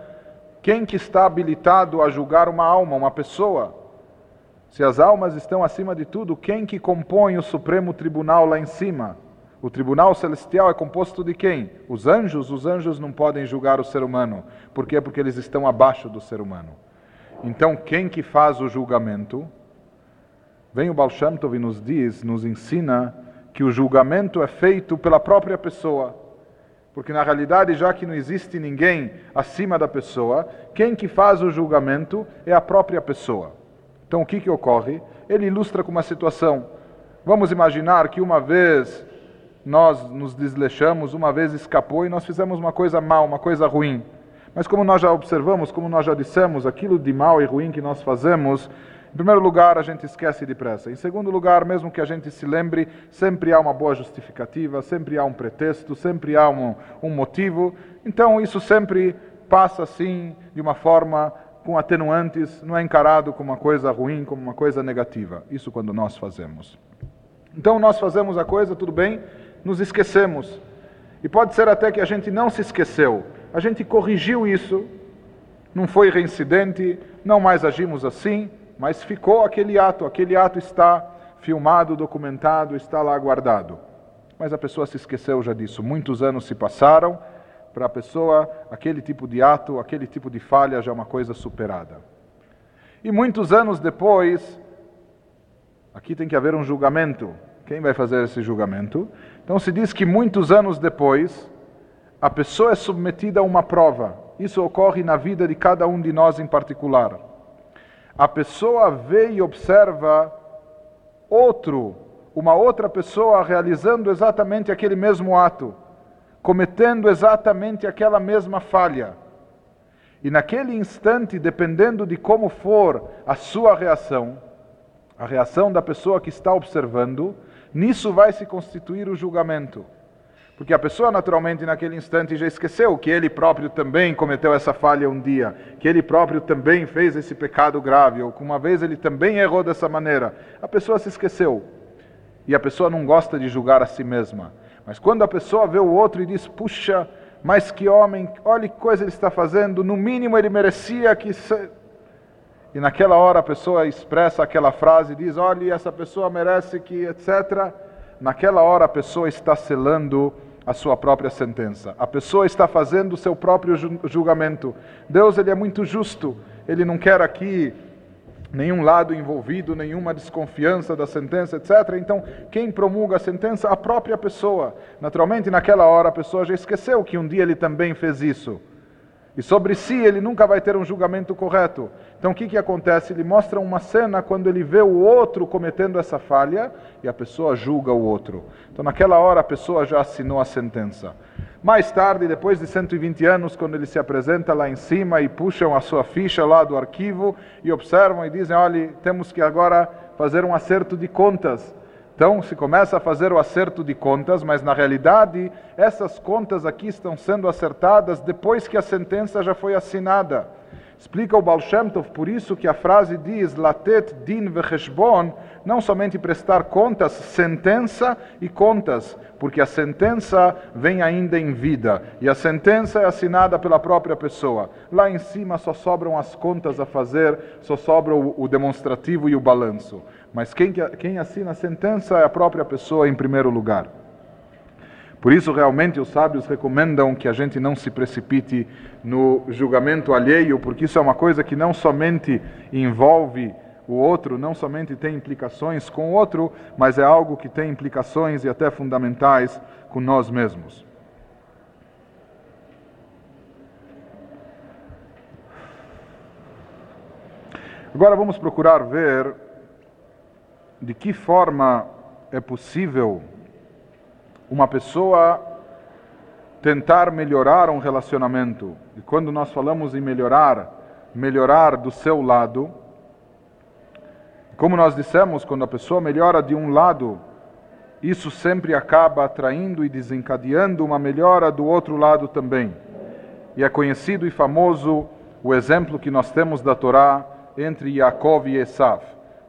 quem que está habilitado a julgar uma alma, uma pessoa? Se as almas estão acima de tudo, quem que compõe o Supremo Tribunal lá em cima? O Tribunal Celestial é composto de quem? Os anjos. Os anjos não podem julgar o ser humano. Por quê? Porque eles estão abaixo do ser humano. Então, quem que faz o julgamento? Vem o Baal Shem Tov e nos diz, nos ensina que o julgamento é feito pela própria pessoa. Porque na realidade, já que não existe ninguém acima da pessoa, quem que faz o julgamento é a própria pessoa. Então o que, que ocorre? Ele ilustra com uma situação. Vamos imaginar que uma vez nós nos desleixamos, uma vez escapou e nós fizemos uma coisa mal, uma coisa ruim. Mas como nós já observamos, como nós já dissemos, aquilo de mal e ruim que nós fazemos em primeiro lugar, a gente esquece depressa. Em segundo lugar, mesmo que a gente se lembre, sempre há uma boa justificativa, sempre há um pretexto, sempre há um, um motivo. Então, isso sempre passa assim, de uma forma com atenuantes, não é encarado como uma coisa ruim, como uma coisa negativa. Isso quando nós fazemos. Então, nós fazemos a coisa, tudo bem, nos esquecemos. E pode ser até que a gente não se esqueceu, a gente corrigiu isso, não foi reincidente, não mais agimos assim, mas ficou aquele ato, aquele ato está filmado, documentado, está lá guardado. Mas a pessoa se esqueceu já disso. Muitos anos se passaram, para a pessoa, aquele tipo de ato, aquele tipo de falha já é uma coisa superada. E muitos anos depois, aqui tem que haver um julgamento. Quem vai fazer esse julgamento? Então se diz que muitos anos depois, a pessoa é submetida a uma prova. Isso ocorre na vida de cada um de nós em particular a pessoa vê e observa outro, uma outra pessoa realizando exatamente aquele mesmo ato, cometendo exatamente aquela mesma falha. E naquele instante, dependendo de como for a sua reação, a reação da pessoa que está observando, nisso vai se constituir o julgamento. Porque a pessoa, naturalmente, naquele instante já esqueceu que ele próprio também cometeu essa falha um dia, que ele próprio também fez esse pecado grave, ou que uma vez ele também errou dessa maneira. A pessoa se esqueceu. E a pessoa não gosta de julgar a si mesma. Mas quando a pessoa vê o outro e diz: puxa, mas que homem, olha que coisa ele está fazendo, no mínimo ele merecia que. Se... E naquela hora a pessoa expressa aquela frase, diz: olha, essa pessoa merece que, etc. Naquela hora a pessoa está selando a sua própria sentença. A pessoa está fazendo o seu próprio julgamento. Deus ele é muito justo. Ele não quer aqui nenhum lado envolvido, nenhuma desconfiança da sentença, etc. Então, quem promulga a sentença? A própria pessoa. Naturalmente, naquela hora a pessoa já esqueceu que um dia ele também fez isso. E sobre si ele nunca vai ter um julgamento correto. Então o que, que acontece? Ele mostra uma cena quando ele vê o outro cometendo essa falha e a pessoa julga o outro. Então naquela hora a pessoa já assinou a sentença. Mais tarde, depois de 120 anos, quando ele se apresenta lá em cima e puxam a sua ficha lá do arquivo e observam e dizem: olha, temos que agora fazer um acerto de contas. Então se começa a fazer o acerto de contas, mas na realidade essas contas aqui estão sendo acertadas depois que a sentença já foi assinada. Explica o Baal Shem Tov, por isso que a frase diz Latet din vecheshbon, não somente prestar contas, sentença e contas, porque a sentença vem ainda em vida e a sentença é assinada pela própria pessoa. Lá em cima só sobram as contas a fazer, só sobra o, demonstrativo e o balanço. Mas quem, quem assina a sentença é a própria pessoa em primeiro lugar. Por isso, realmente, os sábios recomendam que a gente não se precipite no julgamento alheio, porque isso é uma coisa que não somente envolve o outro, não somente tem implicações com o outro, mas é algo que tem implicações e até fundamentais com nós mesmos. Agora vamos procurar ver de que forma é possível uma pessoa tentar melhorar um relacionamento. E quando nós falamos em melhorar, melhorar do seu lado, como nós dissemos, quando a pessoa melhora de um lado, isso sempre acaba atraindo e desencadeando uma melhora do outro lado também. E é conhecido e famoso o exemplo que nós temos da Torá entre Yaakov e Esav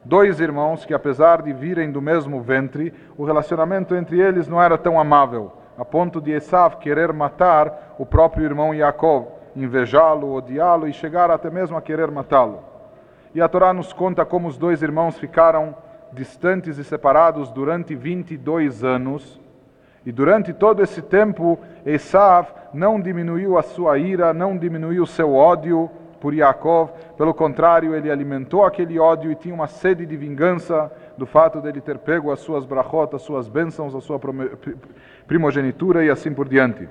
dois irmãos que, apesar de virem do mesmo ventre, o relacionamento entre eles não era tão amável, a ponto de Esav querer matar o próprio irmão Yaakov, invejá-lo, odiá-lo e chegar até mesmo a querer matá-lo. E a Torá nos conta como os dois irmãos ficaram distantes e separados durante 22 anos. E durante todo esse tempo, Esav não diminuiu a sua ira, não diminuiu o seu ódio, por Yaakov, pelo contrário, ele alimentou aquele ódio e tinha uma sede de vingança do fato de ele ter pego as suas brachot, as suas bênçãos, a sua primogenitura e assim por diante.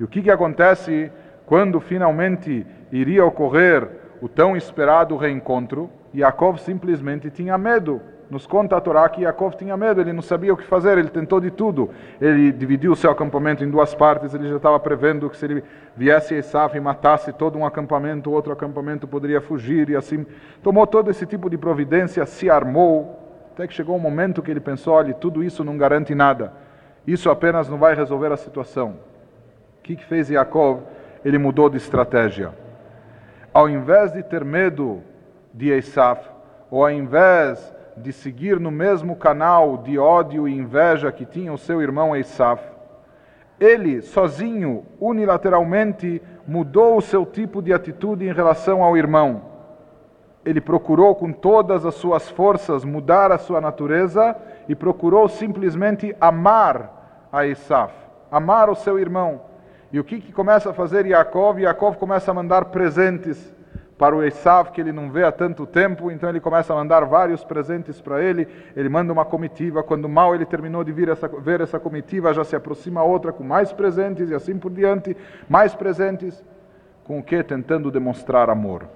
E o que, que acontece quando finalmente iria ocorrer o tão esperado reencontro? Yaakov simplesmente tinha medo nos conta a Torá que Yaakov tinha medo, ele não sabia o que fazer, ele tentou de tudo. Ele dividiu o seu acampamento em duas partes, ele já estava prevendo que se ele viesse a Esaf e matasse todo um acampamento, outro acampamento poderia fugir e assim. Tomou todo esse tipo de providência, se armou, até que chegou um momento que ele pensou: olha, tudo isso não garante nada, isso apenas não vai resolver a situação. O que, que fez Yaakov? Ele mudou de estratégia. Ao invés de ter medo de Esaf, ou ao invés de seguir no mesmo canal de ódio e inveja que tinha o seu irmão Esav, ele, sozinho, unilateralmente, mudou o seu tipo de atitude em relação ao irmão. Ele procurou com todas as suas forças mudar a sua natureza e procurou simplesmente amar a Esav, amar o seu irmão. E o que, que começa a fazer Yaakov? Yaakov começa a mandar presentes para o Esav, que ele não vê há tanto tempo, então ele começa a mandar vários presentes para ele, ele manda uma comitiva, quando mal ele terminou de vir essa, ver essa comitiva, já se aproxima outra com mais presentes e assim por diante, mais presentes, com o que? Tentando demonstrar amor.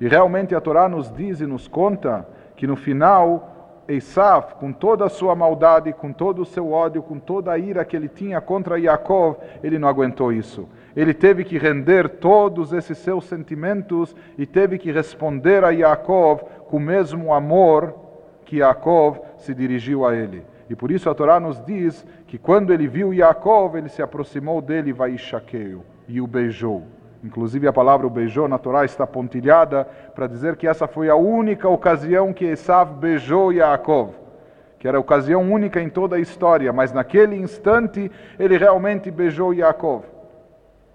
E realmente a Torá nos diz e nos conta que no final Esav, com toda a sua maldade, com todo o seu ódio, com toda a ira que ele tinha contra Yaakov, ele não aguentou isso. Ele teve que render todos esses seus sentimentos e teve que responder a Yaakov com o mesmo amor que Yaakov se dirigiu a ele. E por isso a Torá nos diz que quando ele viu Yaakov, ele se aproximou dele vai e o beijou. Inclusive a palavra beijou na Torá está pontilhada para dizer que essa foi a única ocasião que Esav beijou Yaakov, que era a ocasião única em toda a história, mas naquele instante ele realmente beijou Yaakov.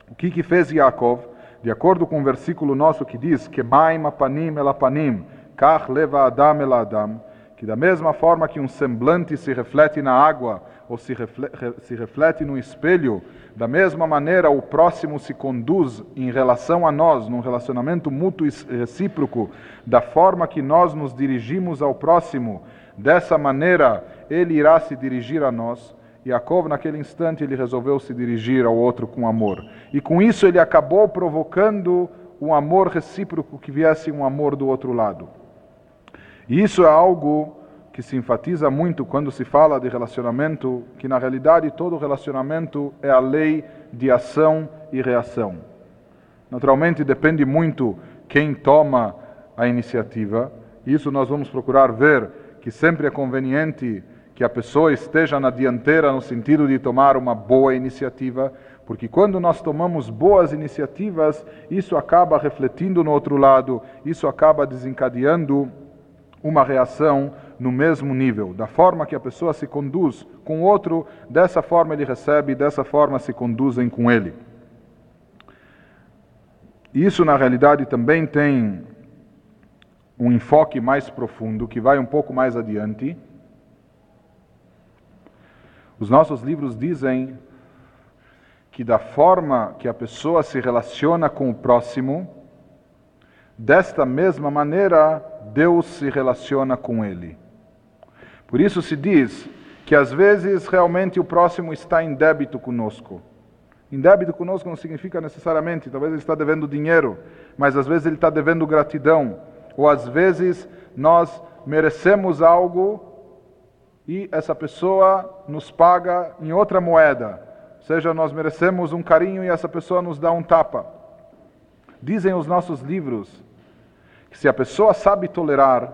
O que, que fez Yaakov? De acordo com o versículo nosso que diz que Maim apanim elapanim, kach leva adam el adam, que da mesma forma que um semblante se reflete na água ou se reflete, se reflete no espelho, da mesma maneira o próximo se conduz em relação a nós, num relacionamento mútuo e recíproco, da forma que nós nos dirigimos ao próximo, dessa maneira ele irá se dirigir a nós. Yaakov, naquele instante, ele resolveu se dirigir ao outro com amor. E com isso ele acabou provocando um amor recíproco que viesse um amor do outro lado. E isso é algo que se enfatiza muito quando se fala de relacionamento, que na realidade todo relacionamento é a lei de ação e reação. Naturalmente depende muito quem toma a iniciativa. Isso nós vamos procurar ver que sempre é conveniente que a pessoa esteja na dianteira no sentido de tomar uma boa iniciativa, porque quando nós tomamos boas iniciativas, isso acaba refletindo no outro lado, isso acaba desencadeando uma reação no mesmo nível. Da forma que a pessoa se conduz com o outro, dessa forma ele recebe, dessa forma se conduzem com ele. Isso, na realidade, também tem um enfoque mais profundo, que vai um pouco mais adiante os nossos livros dizem que da forma que a pessoa se relaciona com o próximo, desta mesma maneira Deus se relaciona com ele. Por isso se diz que às vezes realmente o próximo está em débito conosco. Em débito conosco não significa necessariamente, talvez ele está devendo dinheiro, mas às vezes ele está devendo gratidão, ou às vezes nós merecemos algo e essa pessoa nos paga em outra moeda. Ou seja, nós merecemos um carinho e essa pessoa nos dá um tapa. Dizem os nossos livros que se a pessoa sabe tolerar,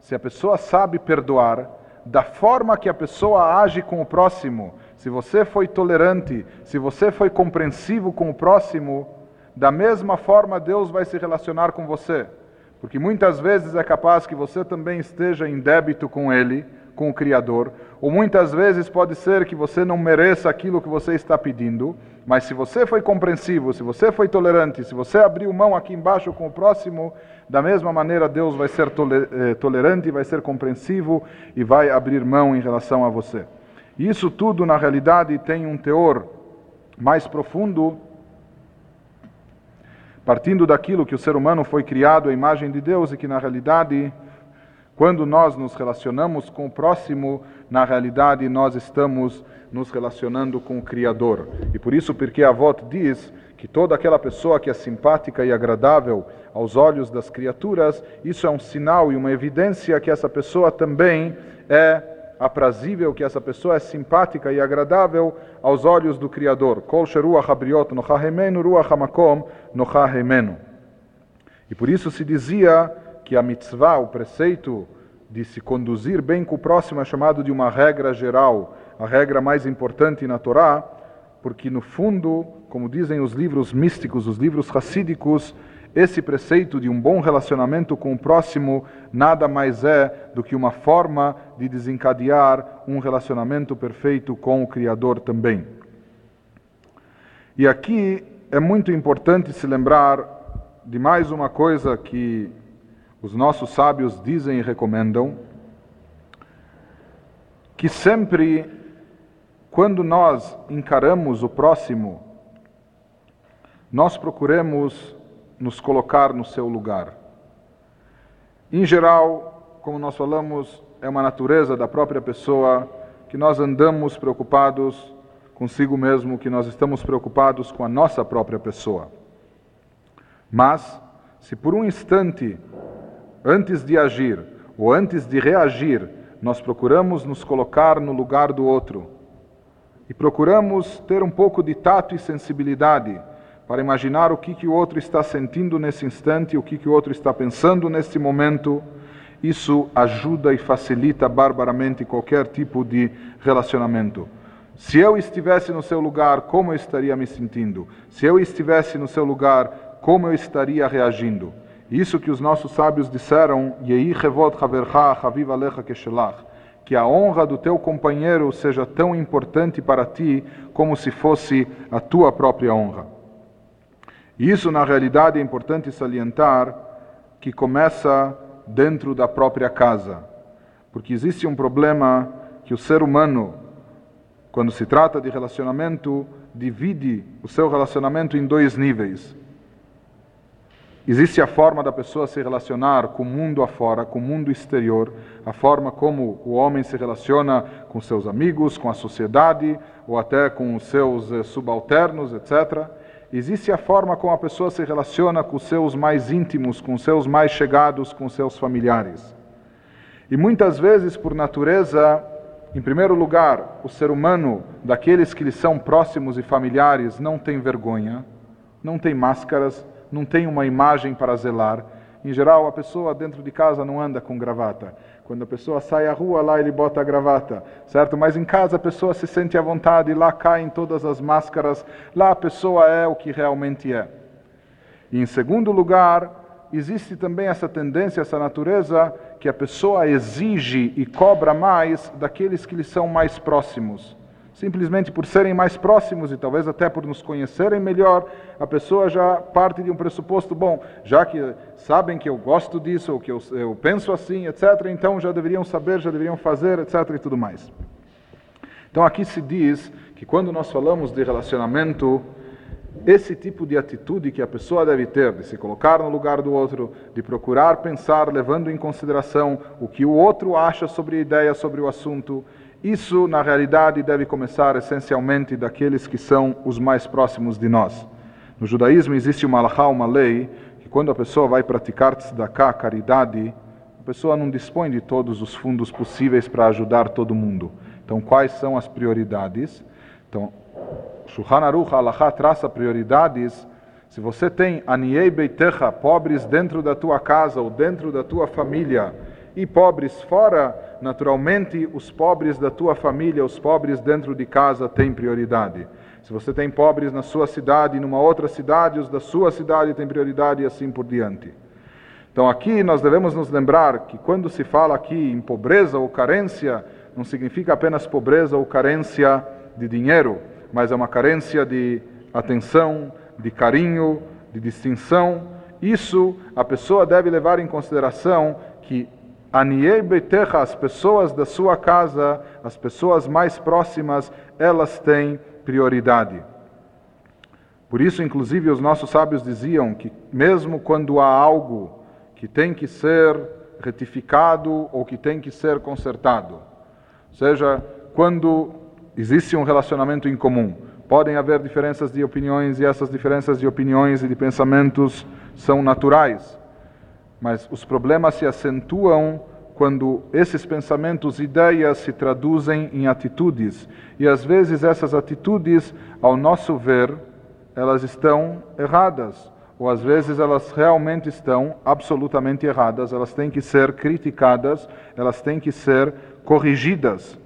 se a pessoa sabe perdoar, da forma que a pessoa age com o próximo, se você foi tolerante, se você foi compreensivo com o próximo, da mesma forma Deus vai se relacionar com você. Porque muitas vezes é capaz que você também esteja em débito com Ele, com o Criador, ou muitas vezes pode ser que você não mereça aquilo que você está pedindo, mas se você foi compreensivo, se você foi tolerante, se você abriu mão aqui embaixo com o próximo, da mesma maneira Deus vai ser eh, tolerante, vai ser compreensivo e vai abrir mão em relação a você. Isso tudo, na realidade, tem um teor mais profundo, partindo daquilo que o ser humano foi criado à imagem de Deus e que, na realidade, quando nós nos relacionamos com o próximo, na realidade nós estamos nos relacionando com o Criador. E por isso, porque a avó diz que toda aquela pessoa que é simpática e agradável aos olhos das criaturas, isso é um sinal e uma evidência que essa pessoa também é aprazível, que essa pessoa é simpática e agradável aos olhos do Criador. Kol habriot ruach hamakom E por isso se dizia que a mitzvah, o preceito de se conduzir bem com o próximo, é chamado de uma regra geral, a regra mais importante na Torá, porque no fundo, como dizem os livros místicos, os livros racídicos, esse preceito de um bom relacionamento com o próximo nada mais é do que uma forma de desencadear um relacionamento perfeito com o Criador também. E aqui é muito importante se lembrar de mais uma coisa que os nossos sábios dizem e recomendam que sempre, quando nós encaramos o próximo, nós procuremos nos colocar no seu lugar. Em geral, como nós falamos, é uma natureza da própria pessoa que nós andamos preocupados consigo mesmo, que nós estamos preocupados com a nossa própria pessoa. Mas, se por um instante antes de agir ou antes de reagir, nós procuramos nos colocar no lugar do outro e procuramos ter um pouco de tato e sensibilidade para imaginar o que, que o outro está sentindo nesse instante, o que, que o outro está pensando nesse momento. Isso ajuda e facilita barbaramente qualquer tipo de relacionamento. Se eu estivesse no seu lugar, como eu estaria me sentindo? Se eu estivesse no seu lugar, como eu estaria reagindo? Isso que os nossos sábios disseram, que a honra do teu companheiro seja tão importante para ti como se fosse a tua própria honra. Isso, na realidade, é importante salientar que começa dentro da própria casa, porque existe um problema que o ser humano, quando se trata de relacionamento, divide o seu relacionamento em dois níveis. Existe a forma da pessoa se relacionar com o mundo afora, com o mundo exterior, a forma como o homem se relaciona com seus amigos, com a sociedade ou até com os seus eh, subalternos, etc. Existe a forma como a pessoa se relaciona com os seus mais íntimos, com os seus mais chegados, com os seus familiares. E muitas vezes, por natureza, em primeiro lugar, o ser humano, daqueles que lhe são próximos e familiares, não tem vergonha, não tem máscaras, não tem uma imagem para zelar. Em geral, a pessoa dentro de casa não anda com gravata. Quando a pessoa sai à rua, lá ele bota a gravata, certo? Mas em casa a pessoa se sente à vontade, lá caem todas as máscaras, lá a pessoa é o que realmente é. E em segundo lugar, existe também essa tendência, essa natureza que a pessoa exige e cobra mais daqueles que lhe são mais próximos simplesmente por serem mais próximos e talvez até por nos conhecerem melhor, a pessoa já parte de um pressuposto, bom, já que sabem que eu gosto disso, ou que eu, eu penso assim, etc., então já deveriam saber, já deveriam fazer, etc., e tudo mais. Então aqui se diz que quando nós falamos de relacionamento, esse tipo de atitude que a pessoa deve ter, de se colocar no lugar do outro, de procurar pensar levando em consideração o que o outro acha sobre a ideia, sobre o assunto, isso, na realidade, deve começar essencialmente daqueles que são os mais próximos de nós. No judaísmo existe uma alahá, uma lei, que quando a pessoa vai praticar tzedakah, caridade, a pessoa não dispõe de todos os fundos possíveis para ajudar todo mundo. Então, quais são as prioridades? Então, Shulchan Aruch, a traça prioridades. Se você tem aniei beitecha, pobres dentro da tua casa ou dentro da tua família, e pobres fora, naturalmente os pobres da tua família, os pobres dentro de casa têm prioridade. Se você tem pobres na sua cidade, numa outra cidade, os da sua cidade têm prioridade e assim por diante. Então aqui nós devemos nos lembrar que quando se fala aqui em pobreza ou carência, não significa apenas pobreza ou carência de dinheiro, mas é uma carência de atenção, de carinho, de distinção. Isso a pessoa deve levar em consideração que Aniei beterra, as pessoas da sua casa, as pessoas mais próximas, elas têm prioridade. Por isso, inclusive, os nossos sábios diziam que, mesmo quando há algo que tem que ser retificado ou que tem que ser consertado, ou seja, quando existe um relacionamento em comum, podem haver diferenças de opiniões e essas diferenças de opiniões e de pensamentos são naturais mas os problemas se acentuam quando esses pensamentos, ideias se traduzem em atitudes. E às vezes essas atitudes, ao nosso ver, elas estão erradas. Ou às vezes elas realmente estão absolutamente erradas. Elas têm que ser criticadas, elas têm que ser corrigidas.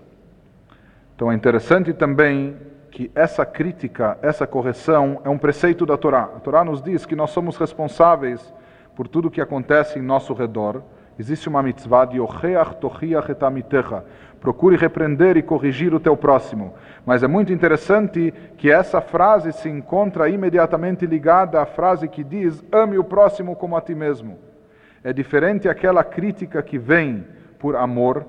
Então é interessante também que essa crítica, essa correção é um preceito da Torá. A Torá nos diz que nós somos responsáveis por tudo que acontece em nosso redor, existe uma mitzvah de ocheach tochiach etamitecha. Procure repreender e corrigir o teu próximo. Mas é muito interessante que essa frase se encontra imediatamente ligada à frase que diz: ame o próximo como a ti mesmo. É diferente aquela crítica que vem por amor,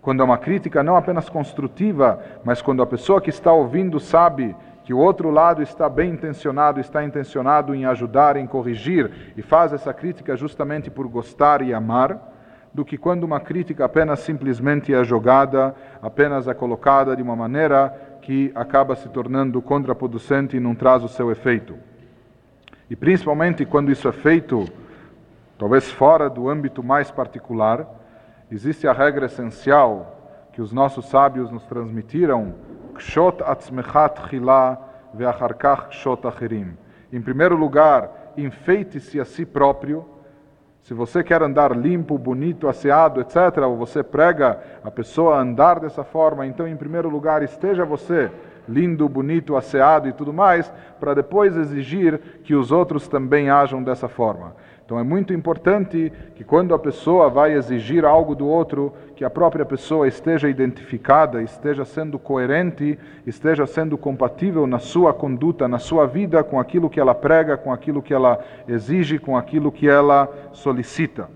quando é uma crítica não apenas construtiva, mas quando a pessoa que está ouvindo sabe que o outro lado está bem intencionado, está intencionado em ajudar, em corrigir, e faz essa crítica justamente por gostar e amar, do que quando uma crítica apenas simplesmente é jogada, apenas é colocada de uma maneira que acaba se tornando contraproducente e não traz o seu efeito. E principalmente quando isso é feito, talvez fora do âmbito mais particular, existe a regra essencial que os nossos sábios nos transmitiram kshot atzmechat chila ve'acharkach kshot acherim. Em primeiro lugar, enfeite-se a si próprio. Se você quer andar limpo, bonito, asseado, etc., ou você prega a pessoa a andar dessa forma, então, em primeiro lugar, esteja você lindo, bonito, asseado e tudo mais, para depois exigir que os outros também ajam dessa forma. Então é muito importante que quando a pessoa vai exigir algo do outro, que a própria pessoa esteja identificada, esteja sendo coerente, esteja sendo compatível na sua conduta, na sua vida, com aquilo que ela prega, com aquilo que ela exige, com aquilo que ela solicita.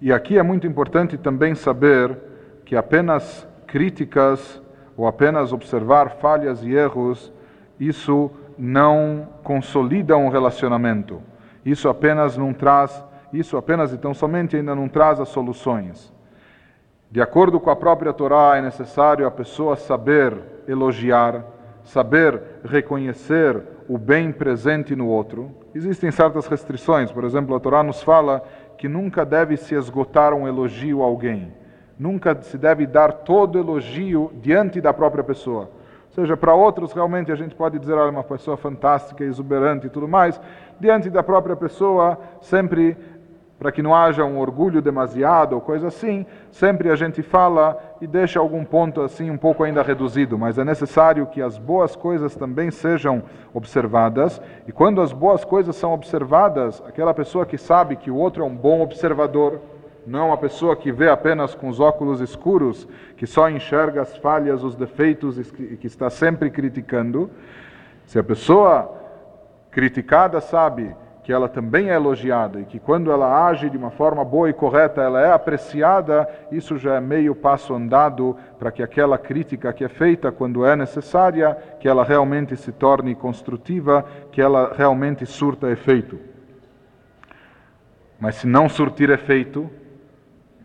E aqui é muito importante também saber que apenas críticas ou apenas observar falhas e erros, isso não consolida um relacionamento. Isso apenas não traz, isso apenas então somente ainda não traz as soluções. De acordo com a própria Torá, é necessário a pessoa saber elogiar, saber reconhecer o bem presente no outro. Existem certas restrições, por exemplo, a Torá nos fala que nunca deve se esgotar um elogio a alguém. Nunca se deve dar todo elogio diante da própria pessoa. Ou seja, para outros realmente a gente pode dizer, olha, uma pessoa fantástica, exuberante e tudo mais. Diante da própria pessoa, sempre para que não haja um orgulho demasiado ou coisa assim, sempre a gente fala e deixa algum ponto assim um pouco ainda reduzido, mas é necessário que as boas coisas também sejam observadas, e quando as boas coisas são observadas, aquela pessoa que sabe que o outro é um bom observador, não uma pessoa que vê apenas com os óculos escuros, que só enxerga as falhas, os defeitos e que está sempre criticando. Se a pessoa criticada sabe que ela também é elogiada e que quando ela age de uma forma boa e correta, ela é apreciada, isso já é meio passo andado para que aquela crítica que é feita quando é necessária, que ela realmente se torne construtiva, que ela realmente surta efeito. Mas se não surtir efeito,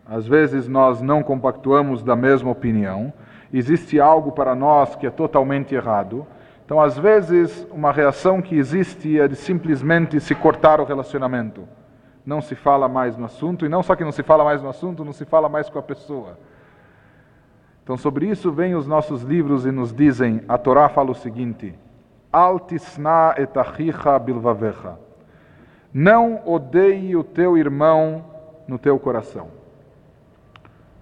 às vezes nós não compactuamos da mesma opinião, existe algo para nós que é totalmente errado, então, às vezes, uma reação que existe é de simplesmente se cortar o relacionamento. Não se fala mais no assunto, e não só que não se fala mais no assunto, não se fala mais com a pessoa. Então, sobre isso, vêm os nossos livros e nos dizem: a Torá fala o seguinte: Altisna etachicha bilvavecha. Não odeie o teu irmão no teu coração.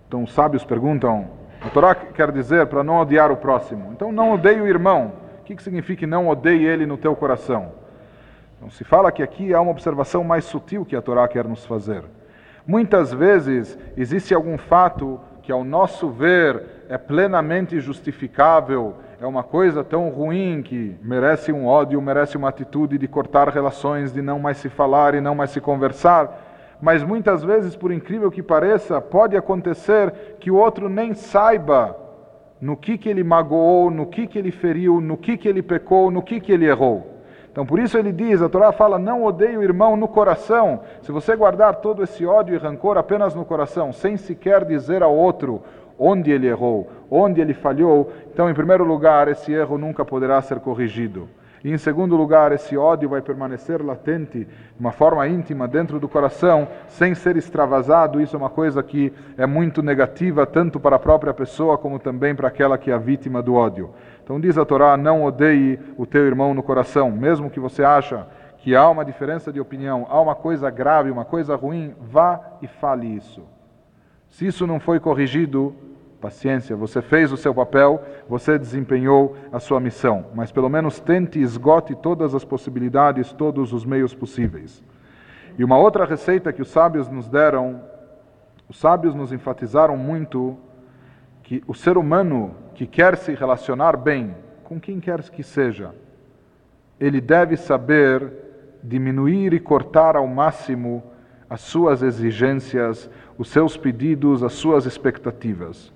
Então, os sábios perguntam: a Torá quer dizer para não odiar o próximo. Então, não odeie o irmão. O que, que significa não odeie ele no teu coração? Então, se fala que aqui há uma observação mais sutil que a Torá quer nos fazer. Muitas vezes existe algum fato que, ao nosso ver, é plenamente justificável, é uma coisa tão ruim que merece um ódio, merece uma atitude de cortar relações, de não mais se falar e não mais se conversar. Mas muitas vezes, por incrível que pareça, pode acontecer que o outro nem saiba no que, que ele magoou, no que, que ele feriu, no que, que ele pecou, no que, que ele errou. Então, por isso ele diz, a Torá fala, não odeie o irmão no coração. Se você guardar todo esse ódio e rancor apenas no coração, sem sequer dizer ao outro onde ele errou, onde ele falhou, então, em primeiro lugar, esse erro nunca poderá ser corrigido. E em segundo lugar, esse ódio vai permanecer latente de uma forma íntima dentro do coração, sem ser extravasado. Isso é uma coisa que é muito negativa, tanto para a própria pessoa como também para aquela que é a vítima do ódio. Então diz a Torá: não odeie o teu irmão no coração, mesmo que você acha que há uma diferença de opinião, há uma coisa grave, uma coisa ruim, vá e fale isso. Se isso não foi corrigido, Paciência, você fez o seu papel, você desempenhou a sua missão, mas pelo menos tente e esgote todas as possibilidades, todos os meios possíveis. E uma outra receita que os sábios nos deram, os sábios nos enfatizaram muito que o ser humano que quer se relacionar bem com quem quer que seja, ele deve saber diminuir e cortar ao máximo as suas exigências, os seus pedidos, as suas expectativas.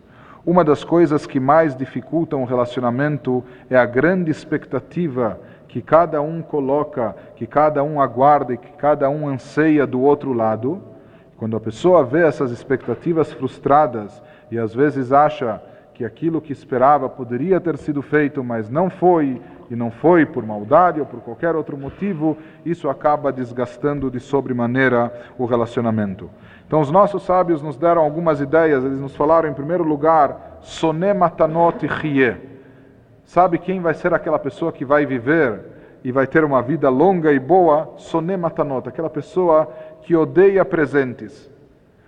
Uma das coisas que mais dificultam o relacionamento é a grande expectativa que cada um coloca, que cada um aguarda e que cada um anseia do outro lado. Quando a pessoa vê essas expectativas frustradas e às vezes acha que aquilo que esperava poderia ter sido feito, mas não foi, e não foi por maldade ou por qualquer outro motivo, isso acaba desgastando de sobremaneira o relacionamento. Então, os nossos sábios nos deram algumas ideias. Eles nos falaram, em primeiro lugar, soné matanot rie. Sabe quem vai ser aquela pessoa que vai viver e vai ter uma vida longa e boa? Soné matanot, aquela pessoa que odeia presentes.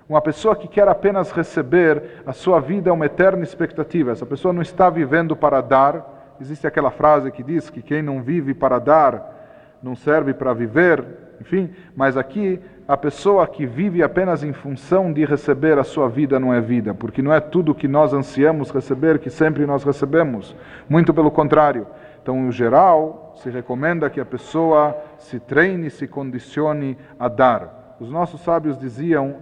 Uma pessoa que quer apenas receber, a sua vida é uma eterna expectativa. Essa pessoa não está vivendo para dar. Existe aquela frase que diz que quem não vive para dar não serve para viver. Enfim, mas aqui a pessoa que vive apenas em função de receber a sua vida não é vida, porque não é tudo que nós ansiamos receber que sempre nós recebemos. Muito pelo contrário. Então, em geral, se recomenda que a pessoa se treine, se condicione a dar. Os nossos sábios diziam: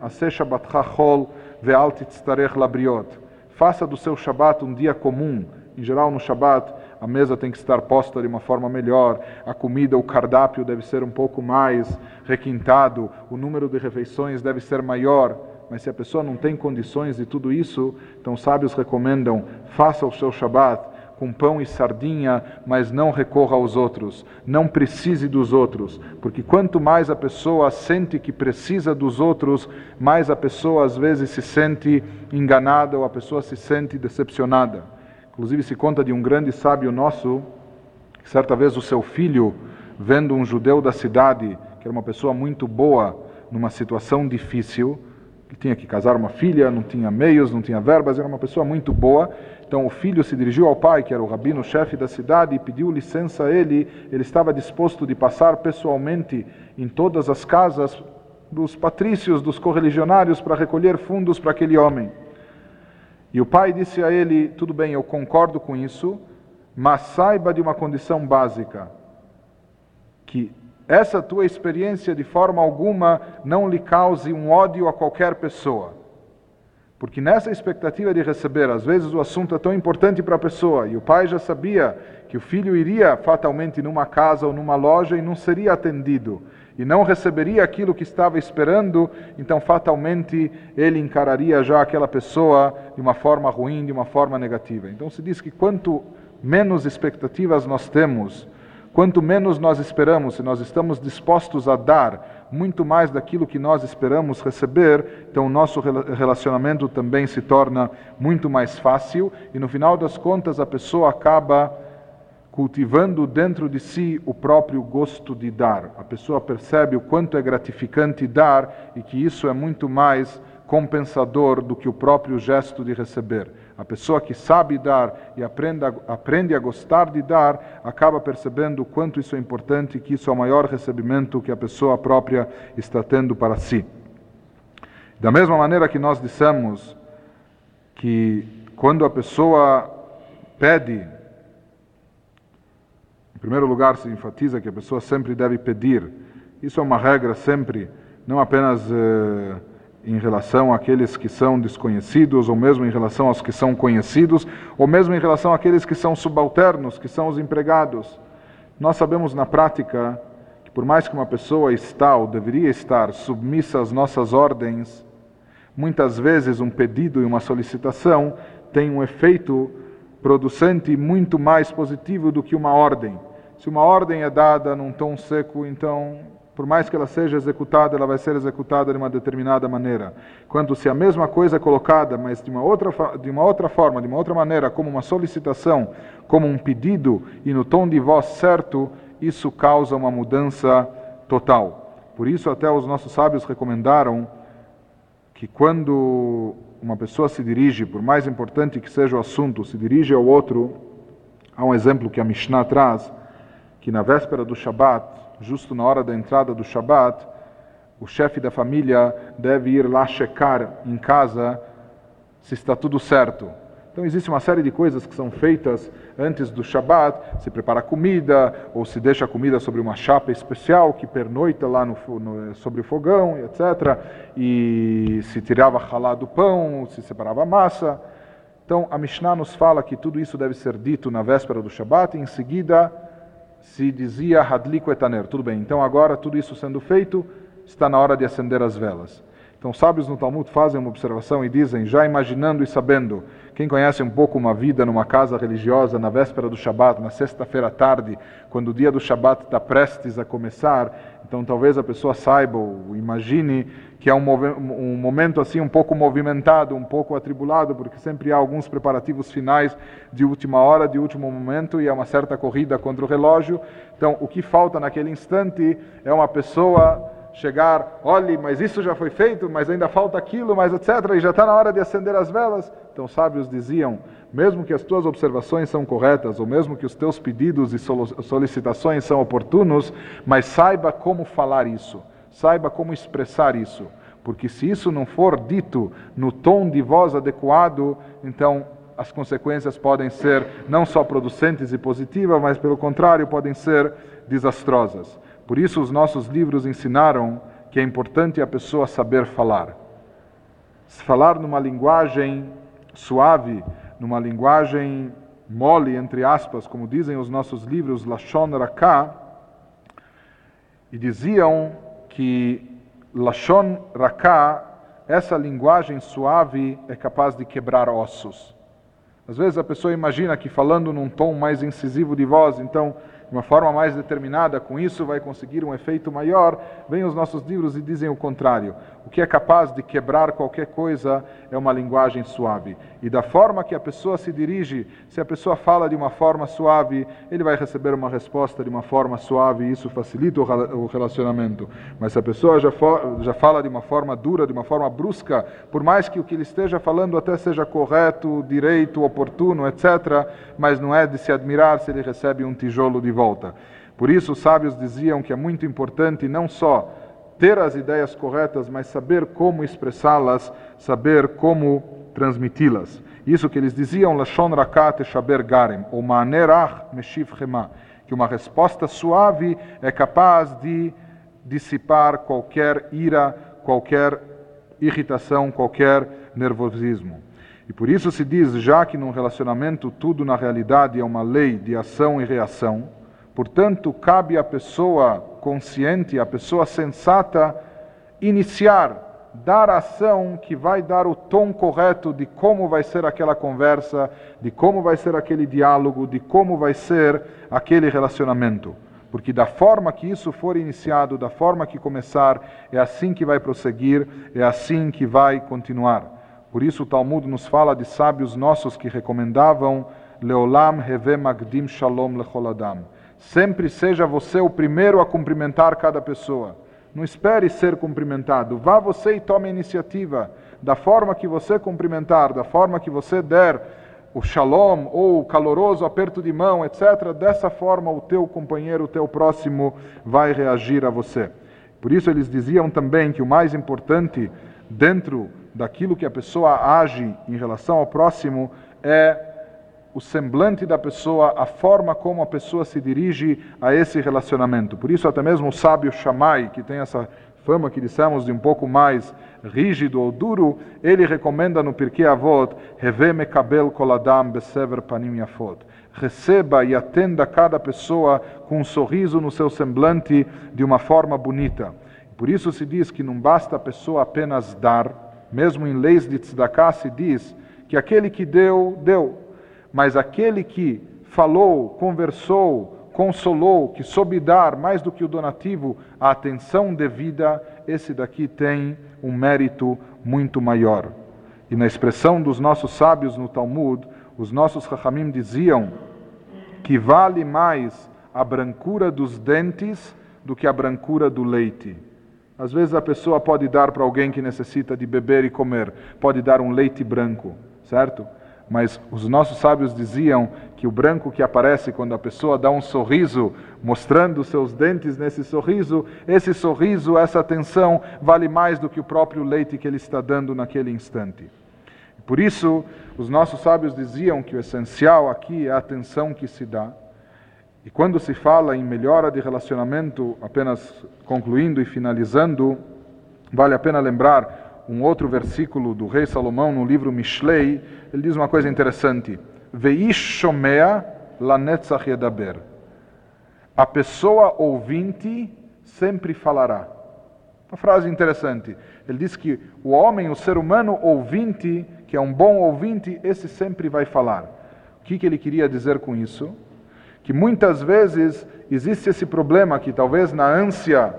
labriot. Faça do seu Shabat um dia comum. Em geral, no Shabat, a mesa tem que estar posta de uma forma melhor, a comida, o cardápio deve ser um pouco mais requintado, o número de refeições deve ser maior. Mas se a pessoa não tem condições de tudo isso, então sábios recomendam: faça o seu Shabat com pão e sardinha, mas não recorra aos outros, não precise dos outros, porque quanto mais a pessoa sente que precisa dos outros, mais a pessoa às vezes se sente enganada ou a pessoa se sente decepcionada. Inclusive se conta de um grande sábio nosso, que certa vez o seu filho, vendo um judeu da cidade, que era uma pessoa muito boa, numa situação difícil, que tinha que casar uma filha, não tinha meios, não tinha verbas, era uma pessoa muito boa. Então o filho se dirigiu ao pai, que era o rabino chefe da cidade, e pediu licença a ele. Ele estava disposto de passar pessoalmente em todas as casas dos patrícios, dos correligionários, para recolher fundos para aquele homem. E o pai disse a ele: Tudo bem, eu concordo com isso, mas saiba de uma condição básica, que essa tua experiência de forma alguma não lhe cause um ódio a qualquer pessoa. Porque nessa expectativa de receber, às vezes o assunto é tão importante para a pessoa, e o pai já sabia que o filho iria fatalmente numa casa ou numa loja e não seria atendido, e não receberia aquilo que estava esperando, então fatalmente ele encararia já aquela pessoa de uma forma ruim, de uma forma negativa. Então se diz que quanto menos expectativas nós temos, Quanto menos nós esperamos, se nós estamos dispostos a dar muito mais daquilo que nós esperamos receber, então o nosso relacionamento também se torna muito mais fácil e no final das contas a pessoa acaba cultivando dentro de si o próprio gosto de dar. A pessoa percebe o quanto é gratificante dar e que isso é muito mais compensador do que o próprio gesto de receber. A pessoa que sabe dar e aprende a, aprende a gostar de dar, acaba percebendo o quanto isso é importante e que isso é o maior recebimento que a pessoa própria está tendo para si. Da mesma maneira que nós dissemos que quando a pessoa pede, em primeiro lugar se enfatiza que a pessoa sempre deve pedir. Isso é uma regra sempre, não apenas. Eh, em relação àqueles que são desconhecidos, ou mesmo em relação aos que são conhecidos, ou mesmo em relação àqueles que são subalternos, que são os empregados. Nós sabemos na prática que, por mais que uma pessoa está ou deveria estar submissa às nossas ordens, muitas vezes um pedido e uma solicitação têm um efeito producente muito mais positivo do que uma ordem. Se uma ordem é dada num tom seco, então por mais que ela seja executada, ela vai ser executada de uma determinada maneira. Quando se a mesma coisa é colocada, mas de uma outra de uma outra forma, de uma outra maneira, como uma solicitação, como um pedido e no tom de voz certo, isso causa uma mudança total. Por isso até os nossos sábios recomendaram que quando uma pessoa se dirige, por mais importante que seja o assunto, se dirige ao outro, há um exemplo que a Mishnah traz, que na véspera do Shabat, justo na hora da entrada do Shabat, o chefe da família deve ir lá checar em casa se está tudo certo. Então existe uma série de coisas que são feitas antes do Shabat, se prepara comida, ou se deixa a comida sobre uma chapa especial que pernoita lá no, no, sobre o fogão, etc. E se tirava ralá do pão, se separava a massa. Então a Mishnah nos fala que tudo isso deve ser dito na véspera do Shabat, e em seguida se dizia Hadliku etaner. Tudo bem, então agora tudo isso sendo feito, está na hora de acender as velas. Então, sábios no Talmud fazem uma observação e dizem, já imaginando e sabendo, quem conhece um pouco uma vida numa casa religiosa na véspera do Shabat, na sexta-feira à tarde, quando o dia do Shabat está prestes a começar, então talvez a pessoa saiba ou imagine que é um, um, momento assim um pouco movimentado, um pouco atribulado, porque sempre há alguns preparativos finais de última hora, de último momento, e há uma certa corrida contra o relógio. Então, o que falta naquele instante é uma pessoa chegar, olhe, mas isso já foi feito, mas ainda falta aquilo, mas etc. E já está na hora de acender as velas. Então, sábios diziam: mesmo que as tuas observações são corretas, ou mesmo que os teus pedidos e solicitações são oportunos, mas saiba como falar isso, saiba como expressar isso. Porque se isso não for dito no tom de voz adequado, então as consequências podem ser não só producentes e positivas, mas pelo contrário, podem ser desastrosas. Por isso, os nossos livros ensinaram que é importante a pessoa saber falar. Falar numa linguagem suave, numa linguagem mole, entre aspas, como dizem os nossos livros, Lashon Raká, e diziam que Lashon Raká, essa linguagem suave, é capaz de quebrar ossos. Às vezes a pessoa imagina que falando num tom mais incisivo de voz, então de uma forma mais determinada, com isso vai conseguir um efeito maior. Vêm os nossos livros e dizem o contrário. O que é capaz de quebrar qualquer coisa é uma linguagem suave. E da forma que a pessoa se dirige, se a pessoa fala de uma forma suave, ele vai receber uma resposta de uma forma suave e isso facilita o relacionamento. Mas se a pessoa já, já fala de uma forma dura, de uma forma brusca, por mais que o que ele esteja falando até seja correto, direito, oportuno, etc., mas não é de se admirar se ele recebe um tijolo de volta. Por isso, os sábios diziam que é muito importante não só ter as ideias corretas, mas saber como expressá-las, saber como transmiti-las. Isso que eles diziam, Lashon Rakat Shaber Garem, ou Manerach Meshiv Chema, que uma resposta suave é capaz de dissipar qualquer ira, qualquer irritação, qualquer nervosismo. E por isso se diz, já que num relacionamento tudo na realidade é uma lei de ação e reação, Portanto, cabe à pessoa consciente, à pessoa sensata, iniciar, dar ação que vai dar o tom correto de como vai ser aquela conversa, de como vai ser aquele diálogo, de como vai ser aquele relacionamento. Porque da forma que isso for iniciado, da forma que começar, é assim que vai prosseguir, é assim que vai continuar. Por isso o Talmud nos fala de sábios nossos que recomendavam Leolam Heve Magdim Shalom Lecholadam Sempre seja você o primeiro a cumprimentar cada pessoa. Não espere ser cumprimentado. Vá você e tome a iniciativa. Da forma que você cumprimentar, da forma que você der o shalom ou o caloroso aperto de mão, etc., dessa forma o teu companheiro, o teu próximo vai reagir a você. Por isso eles diziam também que o mais importante dentro daquilo que a pessoa age em relação ao próximo é o semblante da pessoa, a forma como a pessoa se dirige a esse relacionamento. Por isso, até mesmo o sábio Shammai, que tem essa fama que dissemos de um pouco mais rígido ou duro, ele recomenda no Pirkei Avot, Heve mekabel koladam besever panim yafot. Receba e atenda cada pessoa com um sorriso no seu semblante de uma forma bonita. Por isso se diz que não basta a pessoa apenas dar, mesmo em leis de tzedakah se diz que aquele que deu, deu, mas aquele que falou, conversou, consolou, que soube dar mais do que o donativo a atenção devida, esse daqui tem um mérito muito maior. E na expressão dos nossos sábios no Talmud, os nossos Chachamim diziam que vale mais a brancura dos dentes do que a brancura do leite. Às vezes a pessoa pode dar para alguém que necessita de beber e comer, pode dar um leite branco, certo? Mas os nossos sábios diziam que o branco que aparece quando a pessoa dá um sorriso, mostrando seus dentes nesse sorriso, esse sorriso, essa atenção, vale mais do que o próprio leite que ele está dando naquele instante. Por isso, os nossos sábios diziam que o essencial aqui é a atenção que se dá. E quando se fala em melhora de relacionamento, apenas concluindo e finalizando, vale a pena lembrar um outro versículo do rei Salomão no livro Mishlei, ele diz uma coisa interessante: Veish shomea lanetzach yedaber. A pessoa ouvinte sempre falará. Uma frase interessante. Ele diz que o homem, o ser humano ouvinte, que é um bom ouvinte, esse sempre vai falar. O que, que ele queria dizer com isso? Que muitas vezes existe esse problema que talvez na ânsia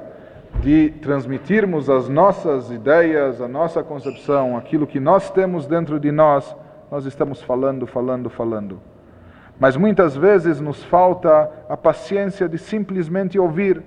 de transmitirmos as nossas ideias, a nossa concepção, aquilo que nós temos dentro de nós, nós estamos falando, falando, falando. Mas muitas vezes nos falta a paciência de simplesmente ouvir.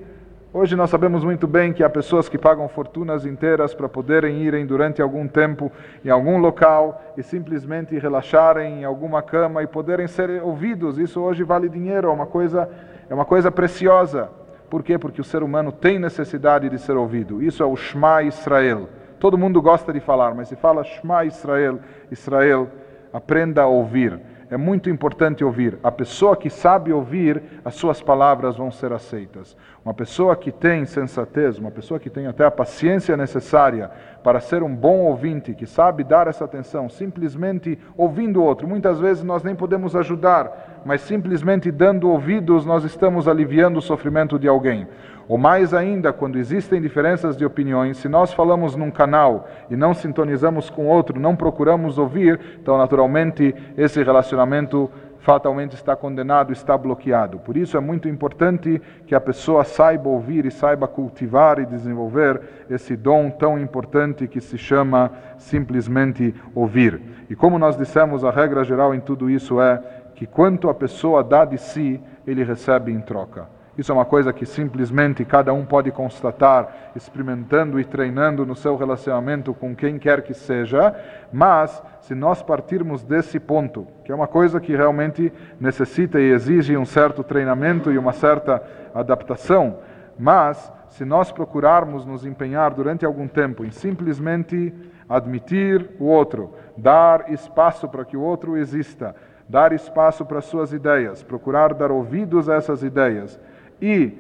Hoje nós sabemos muito bem que há pessoas que pagam fortunas inteiras para poderem irem durante algum tempo em algum local e simplesmente relaxarem em alguma cama e poderem ser ouvidos. Isso hoje vale dinheiro, é uma coisa, é uma coisa preciosa. Por quê? Porque o ser humano tem necessidade de ser ouvido. Isso é o Shema Israel. Todo mundo gosta de falar, mas se fala Shema Israel, Israel, aprenda a ouvir. É muito importante ouvir. A pessoa que sabe ouvir, as suas palavras vão ser aceitas. Uma pessoa que tem sensatez, uma pessoa que tem até a paciência necessária para ser um bom ouvinte, que sabe dar essa atenção, simplesmente ouvindo o outro. Muitas vezes nós nem podemos ajudar, mas simplesmente dando ouvidos nós estamos aliviando o sofrimento de alguém. Ou mais ainda, quando existem diferenças de opiniões, se nós falamos num canal e não sintonizamos com outro, não procuramos ouvir, então naturalmente esse relacionamento fatalmente está condenado, está bloqueado. Por isso é muito importante que a pessoa saiba ouvir e saiba cultivar e desenvolver esse dom tão importante que se chama simplesmente ouvir. E como nós dissemos, a regra geral em tudo isso é que quanto a pessoa dá de si, ele recebe em troca. Isso é uma coisa que simplesmente cada um pode constatar, experimentando e treinando no seu relacionamento com quem quer que seja, mas se nós partirmos desse ponto, que é uma coisa que realmente necessita e exige um certo treinamento e uma certa adaptação, mas se nós procurarmos nos empenhar durante algum tempo em simplesmente admitir o outro, dar espaço para que o outro exista, dar espaço para suas ideias, procurar dar ouvidos a essas ideias, e,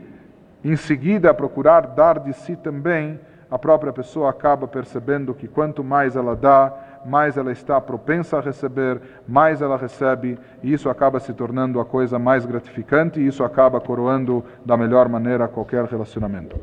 em seguida, procurar dar de si também, a própria pessoa acaba percebendo que quanto mais ela dá, mais ela está propensa a receber, mais ela recebe, e isso acaba se tornando a coisa mais gratificante, e isso acaba coroando da melhor maneira qualquer relacionamento.